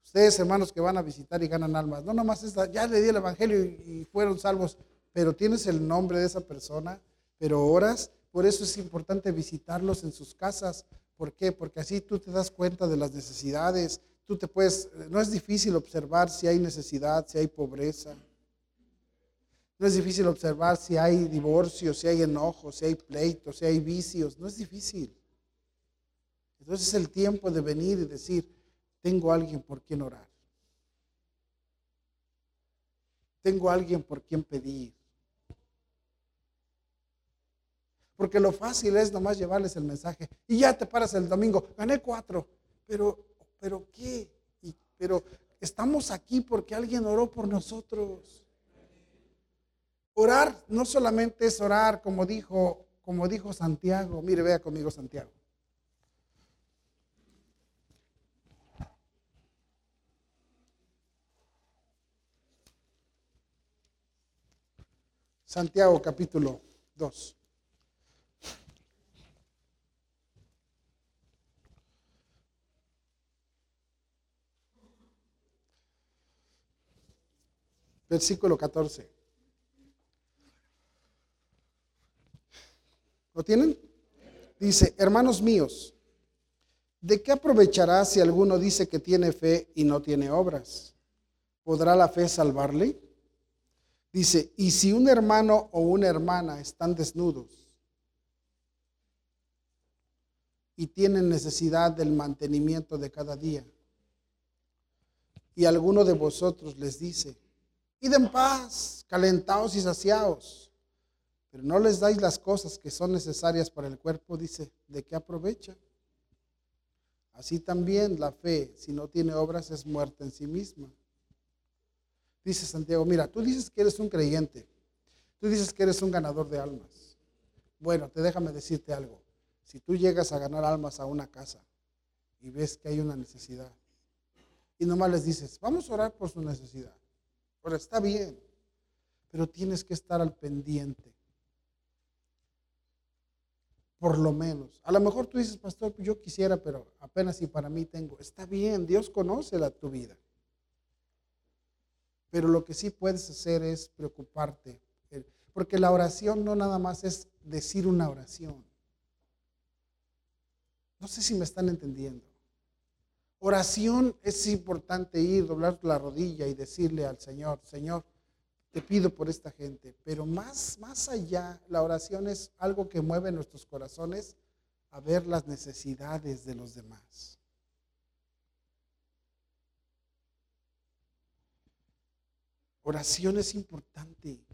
Ustedes, hermanos, que van a visitar y ganan almas, no nomás esta, ya le di el Evangelio y, fueron salvos, pero tienes el nombre de esa persona, pero oras. Por eso es importante visitarlos en sus casas. ¿Por qué? Porque así tú te das cuenta de las necesidades. Tú te puedes, no es difícil observar si hay necesidad, si hay pobreza. No es difícil observar si hay divorcio, si hay enojo, si hay pleitos, si hay vicios. No es difícil. Entonces es el tiempo de venir y decir, tengo alguien por quien orar. Tengo alguien por quien pedir. Porque lo fácil es nomás llevarles el mensaje. Y ya te paras el domingo, gané cuatro. Pero, pero ¿qué? pero estamos aquí porque alguien oró por nosotros. Orar no solamente es orar, como dijo, como dijo Santiago. Mire, vea conmigo Santiago. Santiago capítulo 2. Versículo 14. ¿Lo tienen? Dice, hermanos míos, ¿de qué aprovechará si alguno dice que tiene fe y no tiene obras? ¿Podrá la fe salvarle? Dice, y si un hermano o una hermana están desnudos y tienen necesidad del mantenimiento de cada día, y alguno de vosotros les dice, id en paz, calentaos y saciaos, pero no les dais las cosas que son necesarias para el cuerpo, dice, ¿de qué aprovecha? Así también la fe, si no tiene obras, es muerta en sí misma. Dice Santiago, mira, tú dices que eres un creyente, tú dices que eres un ganador de almas. Bueno, te déjame decirte algo. Si tú llegas a ganar almas a una casa y ves que hay una necesidad, y nomás les dices, vamos a orar por su necesidad. Ahora está bien, pero tienes que estar al pendiente. Por lo menos. A lo mejor tú dices, pastor, yo quisiera, pero apenas si para mí tengo. Está bien, Dios conoce la, tu vida. Pero lo que sí puedes hacer es preocuparte. Porque la oración no nada más es decir una oración. No sé si me están entendiendo. Oración es importante ir, doblar la rodilla y decirle al Señor, Señor, te pido por esta gente. Pero más, más allá, la oración es algo que mueve nuestros corazones a ver las necesidades de los demás. Oración es importante.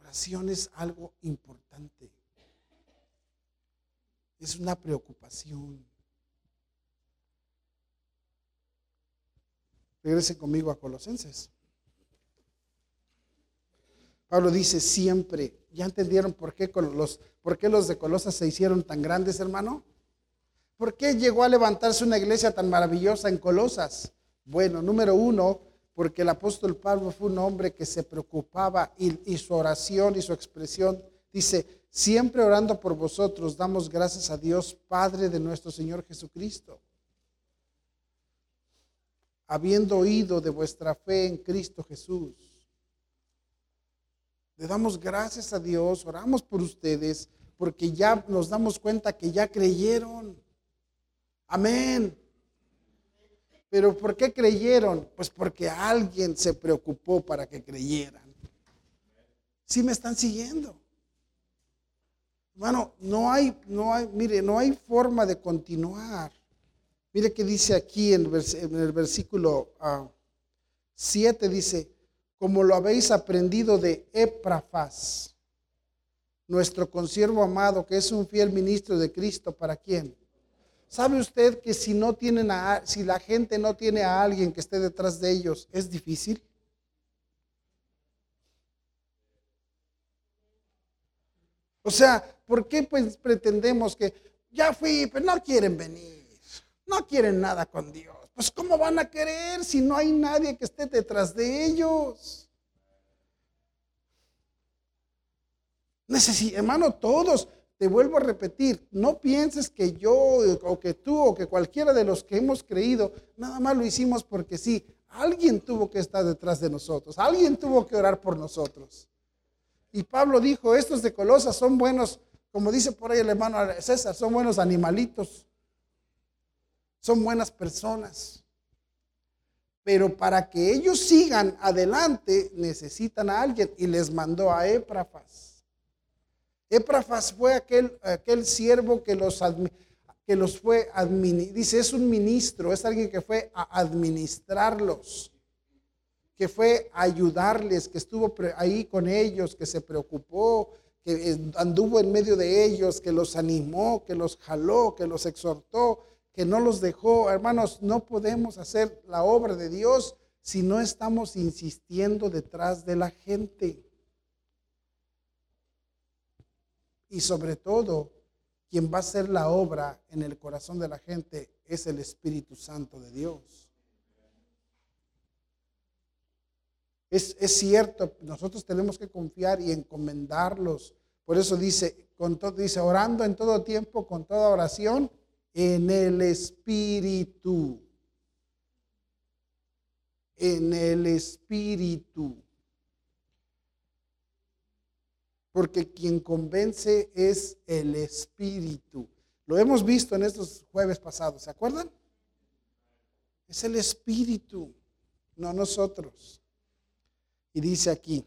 Oración es algo importante. Es una preocupación. Regrese conmigo a Colosenses. Pablo dice siempre, ¿ya entendieron por qué, los, por qué los de Colosas se hicieron tan grandes, hermano? ¿Por qué llegó a levantarse una iglesia tan maravillosa en Colosas? Bueno, número uno, porque el apóstol Pablo fue un hombre que se preocupaba y, su oración y su expresión dice, siempre orando por vosotros, damos gracias a Dios, Padre de nuestro Señor Jesucristo. Habiendo oído de vuestra fe en Cristo Jesús. Le damos gracias a Dios, oramos por ustedes, porque ya nos damos cuenta que ya creyeron. Amén. Pero ¿por qué creyeron? Pues porque alguien se preocupó para que creyeran. ¿Sí me están siguiendo? Hermano, no hay, no hay, mire, no hay forma de continuar. Mire que dice aquí en, el versículo 7, ah, dice, como lo habéis aprendido de Eprafas, nuestro consiervo amado, que es un fiel ministro de Cristo, ¿para quién? ¿Sabe usted que si no tienen a, si la gente no tiene a alguien que esté detrás de ellos, es difícil? O sea, ¿por qué pues pretendemos que ya fui, pero no quieren venir? No quieren nada con Dios. Pues ¿cómo van a querer si no hay nadie que esté detrás de ellos? Necesito, hermano, todos te vuelvo a repetir, no pienses que yo o que tú o que cualquiera de los que hemos creído, nada más lo hicimos porque sí. Alguien tuvo que estar detrás de nosotros, alguien tuvo que orar por nosotros. Y Pablo dijo, estos de Colosas son buenos, como dice por ahí el hermano César, son buenos animalitos, son buenas personas. Pero para que ellos sigan adelante necesitan a alguien y les mandó a Éprafas. Éprafas fue aquel, aquel siervo que los, que los fue, dice, es un ministro, es alguien que fue a administrarlos, que fue a ayudarles, que estuvo ahí con ellos, que se preocupó, que eh, anduvo en medio de ellos, que los animó, que los jaló, que los exhortó, que no los dejó. Hermanos, no podemos hacer la obra de Dios si no estamos insistiendo detrás de la gente. Y sobre todo, quien va a hacer la obra en el corazón de la gente es el Espíritu Santo de Dios. Es, cierto, nosotros tenemos que confiar y encomendarlos. Por eso dice, con todo, dice, orando en todo tiempo, con toda oración, en el Espíritu. En el Espíritu. Porque quien convence es el Espíritu. Lo hemos visto en estos jueves pasados, ¿se acuerdan? Es el Espíritu, no nosotros. Y dice aquí,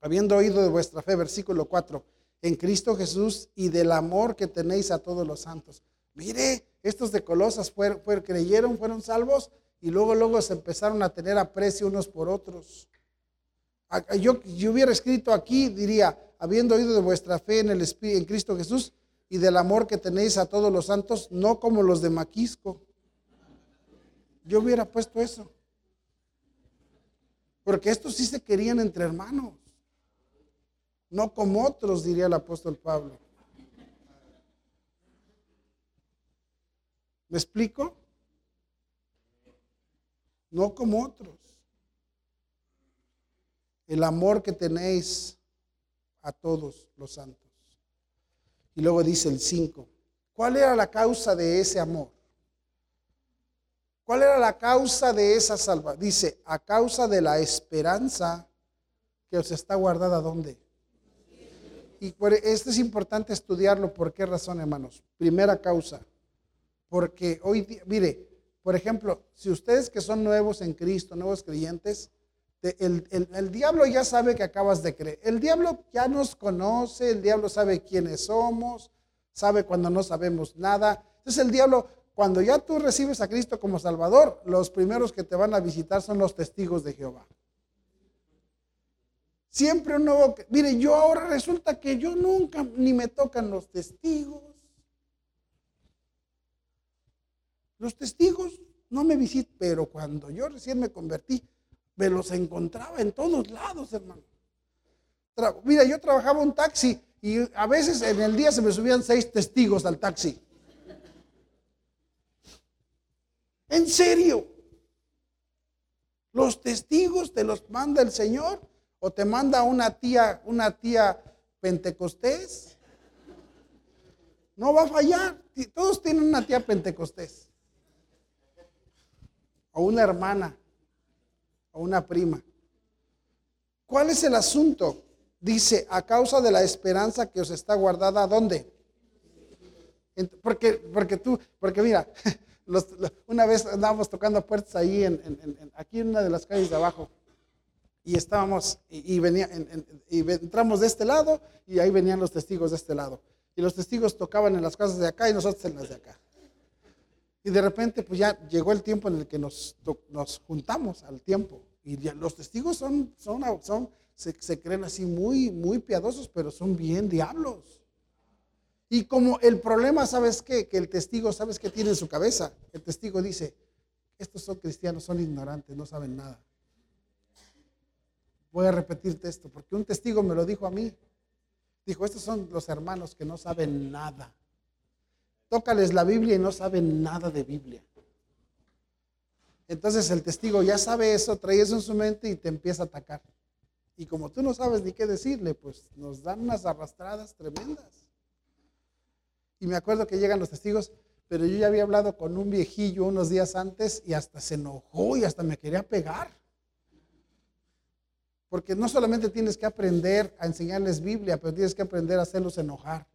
habiendo oído de vuestra fe, versículo 4, en Cristo Jesús y del amor que tenéis a todos los santos. Mire, estos de Colosas fueron, creyeron, fueron salvos y luego, luego se empezaron a tener aprecio unos por otros. Yo, yo hubiera escrito aquí, diría, habiendo oído de vuestra fe en, el, en Cristo Jesús y del amor que tenéis a todos los santos, no como los de Maquisco. Yo hubiera puesto eso. Porque estos sí se querían entre hermanos. No como otros, diría el apóstol Pablo. ¿Me explico? No como otros. El amor que tenéis a todos los santos. Y luego dice el 5. ¿Cuál era la causa de ese amor? ¿Cuál era la causa de esa salvación? Dice, a causa de la esperanza que os está guardada ¿dónde? Y esto es importante estudiarlo. ¿Por qué razón, hermanos? Primera causa, porque hoy mire, por ejemplo, si ustedes que son nuevos en Cristo, nuevos creyentes, el, diablo ya sabe que acabas de creer. El diablo ya nos conoce, el diablo sabe quiénes somos, sabe cuando no sabemos nada. Entonces el diablo, cuando ya tú recibes a Cristo como Salvador, los primeros que te van a visitar son los testigos de Jehová. Siempre un nuevo... Mire, yo ahora resulta que yo nunca ni me tocan los testigos. Los testigos no me visitan, pero cuando yo recién me convertí, me los encontraba en todos lados, hermano. Mira, yo trabajaba un taxi y a veces en el día se me subían seis testigos al taxi. En serio. Los testigos te los manda el Señor o te manda una tía, una tía pentecostés. No va a fallar. Todos tienen una tía pentecostés o una hermana o una prima. ¿Cuál es el asunto? Dice, a causa de la esperanza que os está guardada, ¿dónde? Porque, porque tú, porque mira, una vez andábamos tocando puertas ahí, en, aquí en una de las calles de abajo, y estábamos, y, venía, y entramos de este lado, y ahí venían los testigos de este lado. Y los testigos tocaban en las casas de acá y nosotros en las de acá. Y de repente, pues ya llegó el tiempo en el que nos, nos juntamos al tiempo. Y los testigos son, son, son se, creen así muy, muy piadosos, pero son bien diablos. Y como el problema, ¿sabes qué? Que el testigo, ¿sabes qué tiene en su cabeza? El testigo dice, estos son cristianos, son ignorantes, no saben nada. Voy a repetirte esto, porque un testigo me lo dijo a mí. Dijo, estos son los hermanos que no saben nada. Tócales la Biblia y no saben nada de Biblia. Entonces el testigo ya sabe eso, trae eso en su mente y te empieza a atacar. Y como tú no sabes ni qué decirle, pues nos dan unas arrastradas tremendas. Y me acuerdo que llegan los testigos, pero yo ya había hablado con un viejillo unos días antes y hasta se enojó y hasta me quería pegar. Porque no solamente tienes que aprender a enseñarles Biblia, pero tienes que aprender a hacerlos enojar.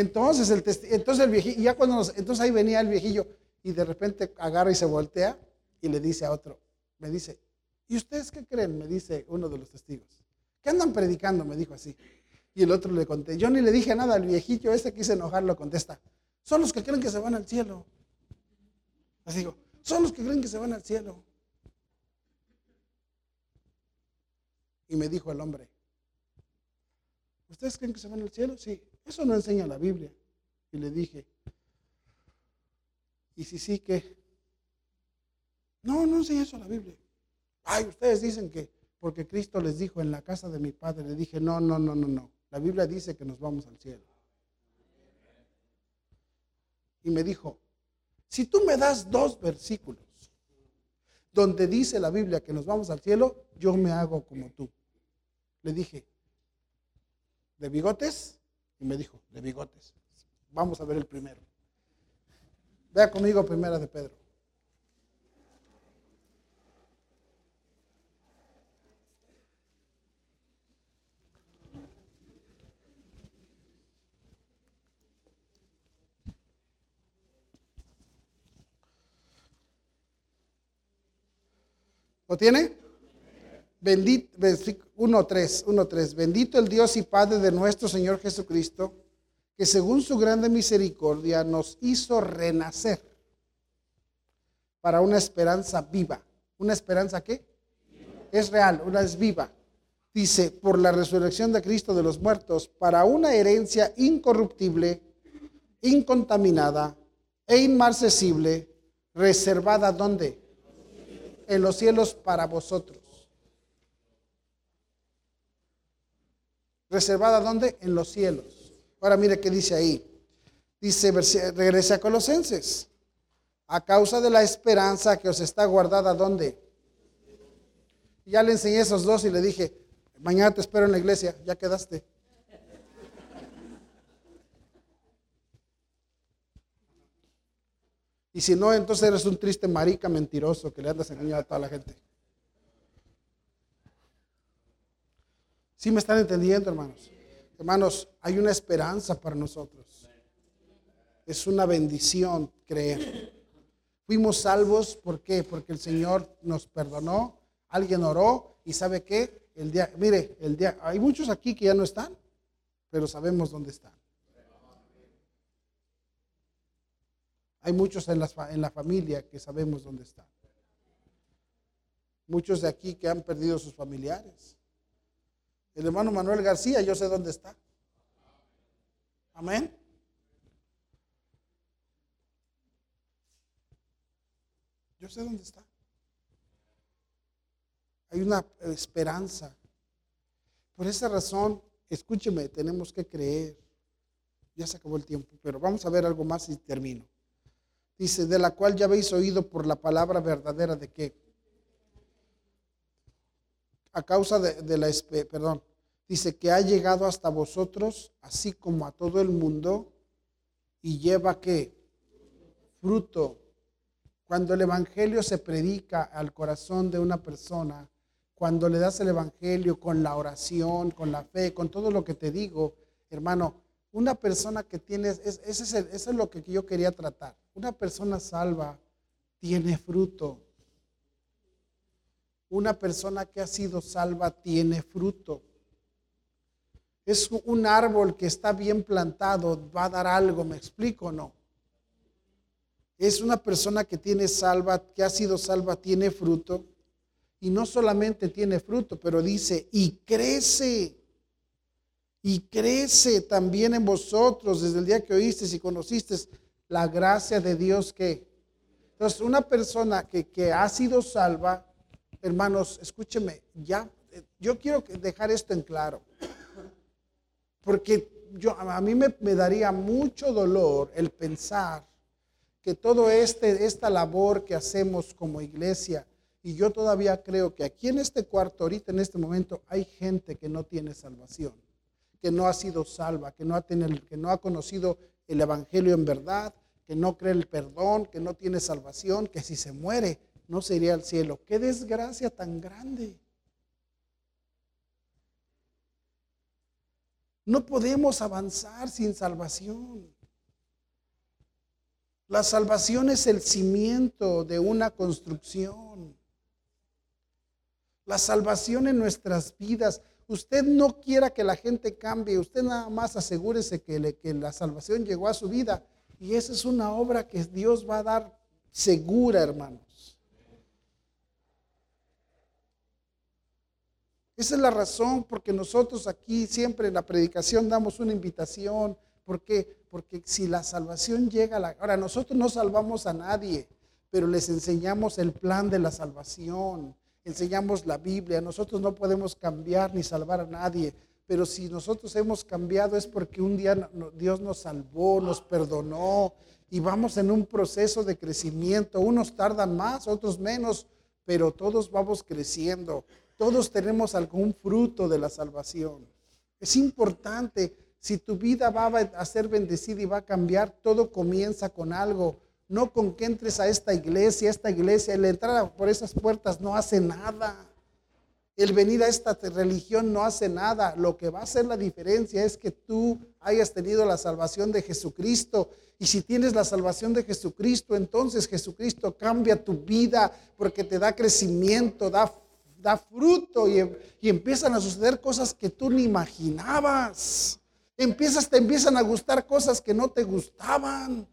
Entonces el, entonces el viejillo, ya cuando entonces ahí venía el viejillo y de repente agarra y se voltea y le dice a otro, me dice, ¿y ustedes qué creen? Me dice uno de los testigos. ¿Qué andan predicando? Me dijo así. Y el otro le conté, yo ni le dije nada al viejillo, ese quise enojarlo, contesta, son los que creen que se van al cielo. Así digo, son los que creen que se van al cielo. Y me dijo el hombre, ¿ustedes creen que se van al cielo? Sí, eso no enseña la Biblia. Y le dije, ¿y si sí que? No, no enseña eso la Biblia. Ay, ustedes dicen que porque Cristo les dijo en la casa de mi padre, le dije, no, no, no, no, no. La Biblia dice que nos vamos al cielo. Y me dijo, si tú me das dos versículos donde dice la Biblia que nos vamos al cielo, yo me hago como tú. Le dije, ¿de bigotes? Y me dijo, de bigotes. Vamos a ver el primero. Vea conmigo primera de Pedro. ¿Lo tiene? Bendito, 1.3, 1.3. Bendito el Dios y Padre de nuestro Señor Jesucristo, que según su grande misericordia nos hizo renacer para una esperanza viva. ¿Una esperanza qué? Es real, una es viva. Dice, por la resurrección de Cristo de los muertos, para una herencia incorruptible, incontaminada e inmarcesible, reservada ¿dónde? en los cielos para vosotros. ¿Reservada dónde? En los cielos. Ahora mire qué dice ahí. Dice, regrese a Colosenses. A causa de la esperanza que os está guardada, ¿dónde? Ya le enseñé esos dos y le dije, mañana te espero en la iglesia, ya quedaste. Y si no, entonces eres un triste marica mentiroso que le andas engañando a toda la gente. ¿Sí me están entendiendo, hermanos? Hermanos, hay una esperanza para nosotros. Es una bendición creer. Fuimos salvos, ¿por qué? Porque el Señor nos perdonó, alguien oró y ¿sabe qué? El día, mire, el día, hay muchos aquí que ya no están, pero sabemos dónde están. Hay muchos en, en la familia que sabemos dónde están. Muchos de aquí que han perdido sus familiares. El hermano Manuel García, yo sé dónde está. Amén. Yo sé dónde está. Hay una esperanza. Por esa razón, escúcheme, tenemos que creer. Ya se acabó el tiempo, pero vamos a ver algo más y termino. Dice, de la cual ya habéis oído por la palabra verdadera de que, a causa de, la, perdón, dice que ha llegado hasta vosotros, así como a todo el mundo, y lleva que fruto. Cuando el Evangelio se predica al corazón de una persona, cuando le das el Evangelio con la oración, con la fe, con todo lo que te digo, hermano, una persona que tiene, ese es eso es lo que yo quería tratar. Una persona salva tiene fruto. Una persona que ha sido salva tiene fruto. Es un árbol que está bien plantado, va a dar algo, ¿me explico o no? Es una persona que tiene salva, que ha sido salva, tiene fruto. Y no solamente tiene fruto, pero dice, y crece y crece también en vosotros desde el día que oíste y conociste la gracia de Dios que... Entonces, una persona que, que ha sido salva, hermanos, escúcheme, ya, yo quiero dejar esto en claro, porque yo, a mí me, me daría mucho dolor el pensar que todo este, esta labor que hacemos como iglesia, y yo todavía creo que aquí en este cuarto, ahorita en este momento, hay gente que no tiene salvación que no ha sido salva, que no ha, tenido, que no ha conocido el Evangelio en verdad, que no cree el perdón, que no tiene salvación, que si se muere no se iría al cielo. Qué desgracia tan grande. No podemos avanzar sin salvación. La salvación es el cimiento de una construcción. La salvación en nuestras vidas. Usted no quiera que la gente cambie, usted nada más asegúrese que, la salvación llegó a su vida. Y esa es una obra que Dios va a dar segura, hermanos. Esa es la razón porque nosotros aquí siempre en la predicación damos una invitación. ¿Por qué? Porque si la salvación llega a la... Ahora, nosotros no salvamos a nadie, pero les enseñamos el plan de la salvación enseñamos la Biblia. Nosotros no podemos cambiar ni salvar a nadie, pero si nosotros hemos cambiado es porque un día Dios nos salvó, nos perdonó y vamos en un proceso de crecimiento. Unos tardan más, otros menos, pero todos vamos creciendo. Todos tenemos algún fruto de la salvación. Es importante, si tu vida va a ser bendecida y va a cambiar, todo comienza con algo no con que entres a esta iglesia, esta iglesia, el entrar por esas puertas no hace nada. El venir a esta religión no hace nada. Lo que va a hacer la diferencia es que tú hayas tenido la salvación de Jesucristo. Y si tienes la salvación de Jesucristo, entonces Jesucristo cambia tu vida porque te da crecimiento, da, da fruto y, y empiezan a suceder cosas que tú ni imaginabas. Empiezas, te empiezan a gustar cosas que no te gustaban.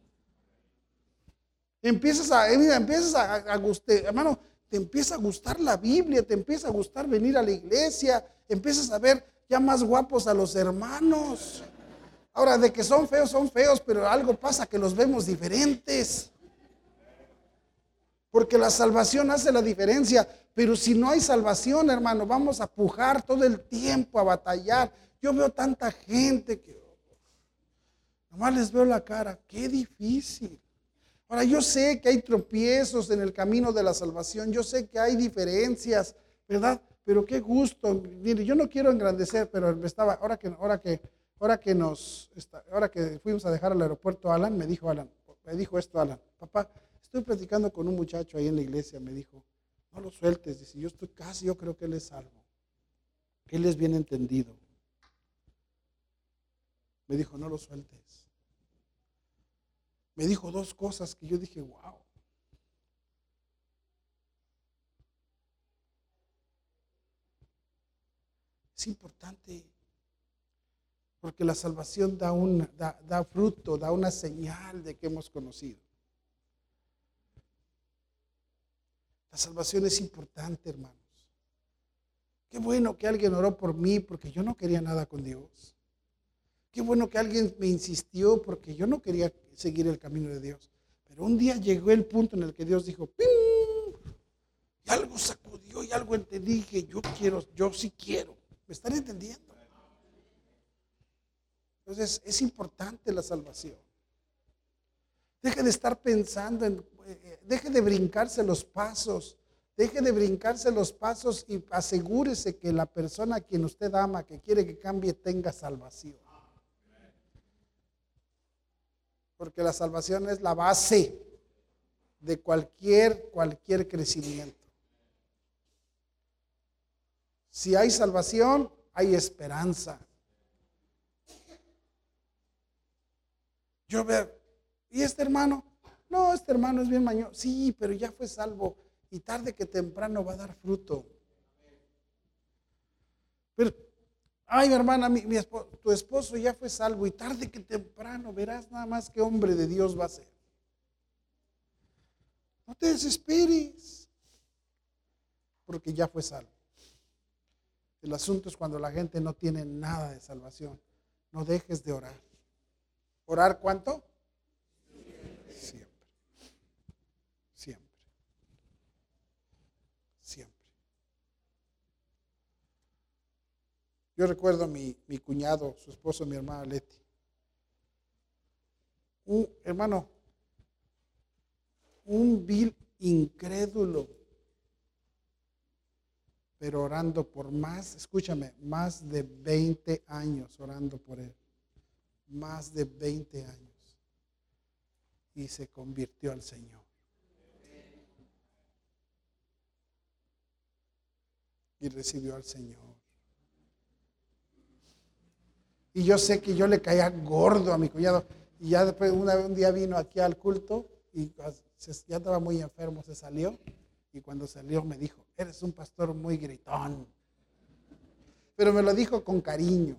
Empiezas a, empiezas a, a, hermano, te empieza a gustar la Biblia, te empieza a gustar venir a la iglesia, empiezas a ver ya más guapos a los hermanos. Ahora, de que son feos, son feos, pero algo pasa que los vemos diferentes. Porque la salvación hace la diferencia. Pero si no hay salvación, hermano, vamos a pujar todo el tiempo, a batallar. Yo veo tanta gente que nomás les veo la cara. Qué difícil. Ahora, yo sé que hay tropiezos en el camino de la salvación, yo sé que hay diferencias, ¿verdad? Pero qué gusto. Mire, yo no quiero engrandecer, pero me estaba, ahora que, ahora que, ahora que nos, ahora que fuimos a dejar al aeropuerto Alan, me dijo Alan, me dijo esto Alan, papá, estoy platicando con un muchacho ahí en la iglesia, me dijo, no lo sueltes, dice, yo estoy casi, yo creo que él es salvo, él es bien entendido. Me dijo, no lo sueltes me dijo dos cosas que yo dije, wow. Es importante porque la salvación da, un, da, fruto, da una señal de que hemos conocido. La salvación es importante, hermanos. Qué bueno que alguien oró por mí porque yo no quería nada con Dios. Qué bueno que alguien me insistió porque yo no quería seguir el camino de Dios. Pero un día llegó el punto en el que Dios dijo, ¡pim! Y algo sacudió y algo entendí. Dije, yo quiero, yo sí quiero. ¿Me están entendiendo? Entonces, es importante la salvación. Deje de estar pensando en, deje de brincarse los pasos. Deje de brincarse los pasos y asegúrese que la persona a quien usted ama, que quiere que cambie, tenga salvación. porque la salvación es la base de cualquier, cualquier crecimiento. Si hay salvación, hay esperanza. Yo veo, ¿y este hermano? No, este hermano es bien mañoso. Sí, pero ya fue salvo y tarde que temprano va a dar fruto. Pero Ay, hermana, mi, tu esposo ya fue salvo y tarde que temprano verás nada más qué hombre de Dios va a ser. No te desesperes, porque ya fue salvo. El asunto es cuando la gente no tiene nada de salvación. No dejes de orar. ¿Orar cuánto? Siempre. Siempre. Siempre. Yo recuerdo a mi, cuñado, su esposo, mi hermana Leti. Un hermano, un vil incrédulo, pero orando por más, escúchame, más de 20 años orando por él. Más de 20 años. Y se convirtió al Señor. y recibió al Señor. Y yo sé que yo le caía gordo a mi cuñado. Y ya después un día vino aquí al culto y ya estaba muy enfermo, se salió. Y cuando salió me dijo, eres un pastor muy gritón. Pero me lo dijo con cariño.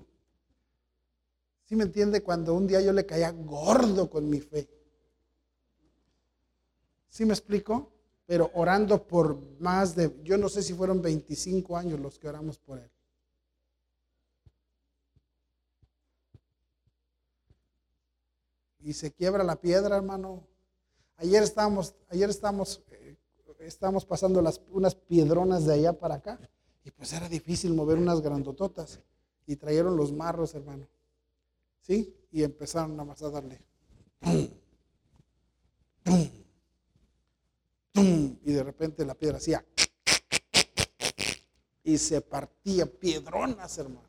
¿Sí me entiende? Cuando un día yo le caía gordo con mi fe. ¿Sí me explico? Pero orando por más de, yo no sé si fueron 25 años los que oramos por él. Y se quiebra la piedra, hermano. Ayer estábamos, ayer estábamos, eh, pasando las, unas piedronas de allá para acá. Y pues era difícil mover unas grandototas. Y trajeron los marros, hermano. ¿Sí? Y empezaron nada más a darle. Y de repente la piedra hacía. Y se partía piedronas, hermano.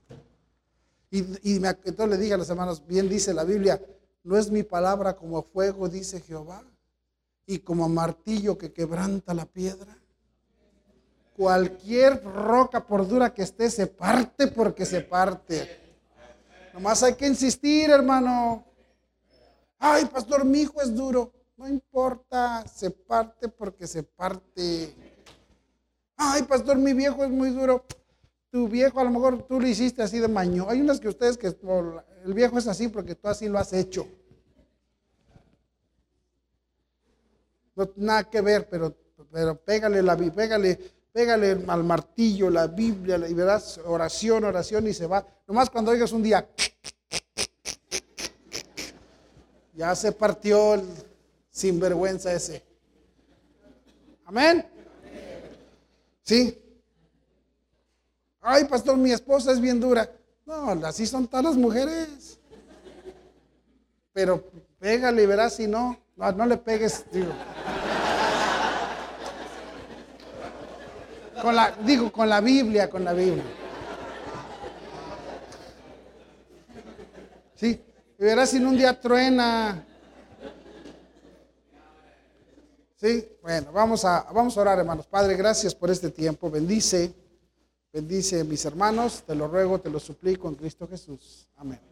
Y, y me, entonces le dije a los hermanos, bien dice la Biblia, no es mi palabra como fuego, dice Jehová, y como martillo que quebranta la piedra. Cualquier roca, por dura que esté, se parte porque se parte. Nomás hay que insistir, hermano. Ay, pastor, mi hijo es duro. No importa, se parte porque se parte. Ay, pastor, mi viejo es muy duro. Tu viejo, a lo mejor tú lo hiciste así de maño. Hay unas que ustedes que el viejo es así porque tú así lo has hecho. No, nada que ver, pero, pero pégale la pégale pégale al martillo, la Biblia, y verás oración, oración y se va. Nomás cuando oigas un día, ya se partió el sinvergüenza ese. Amén. ¿Sí? Ay, pastor, mi esposa es bien dura. No, así son todas las mujeres. Pero pégale y verás si no. No, le pegues, digo. Con la, digo, con la Biblia, con la Biblia. ¿Sí? Y verás si en un día truena. ¿Sí? Bueno, vamos a, vamos a orar, hermanos. Padre, gracias por este tiempo. Bendice, bendice mis hermanos. Te lo ruego, te lo suplico en Cristo Jesús. Amén.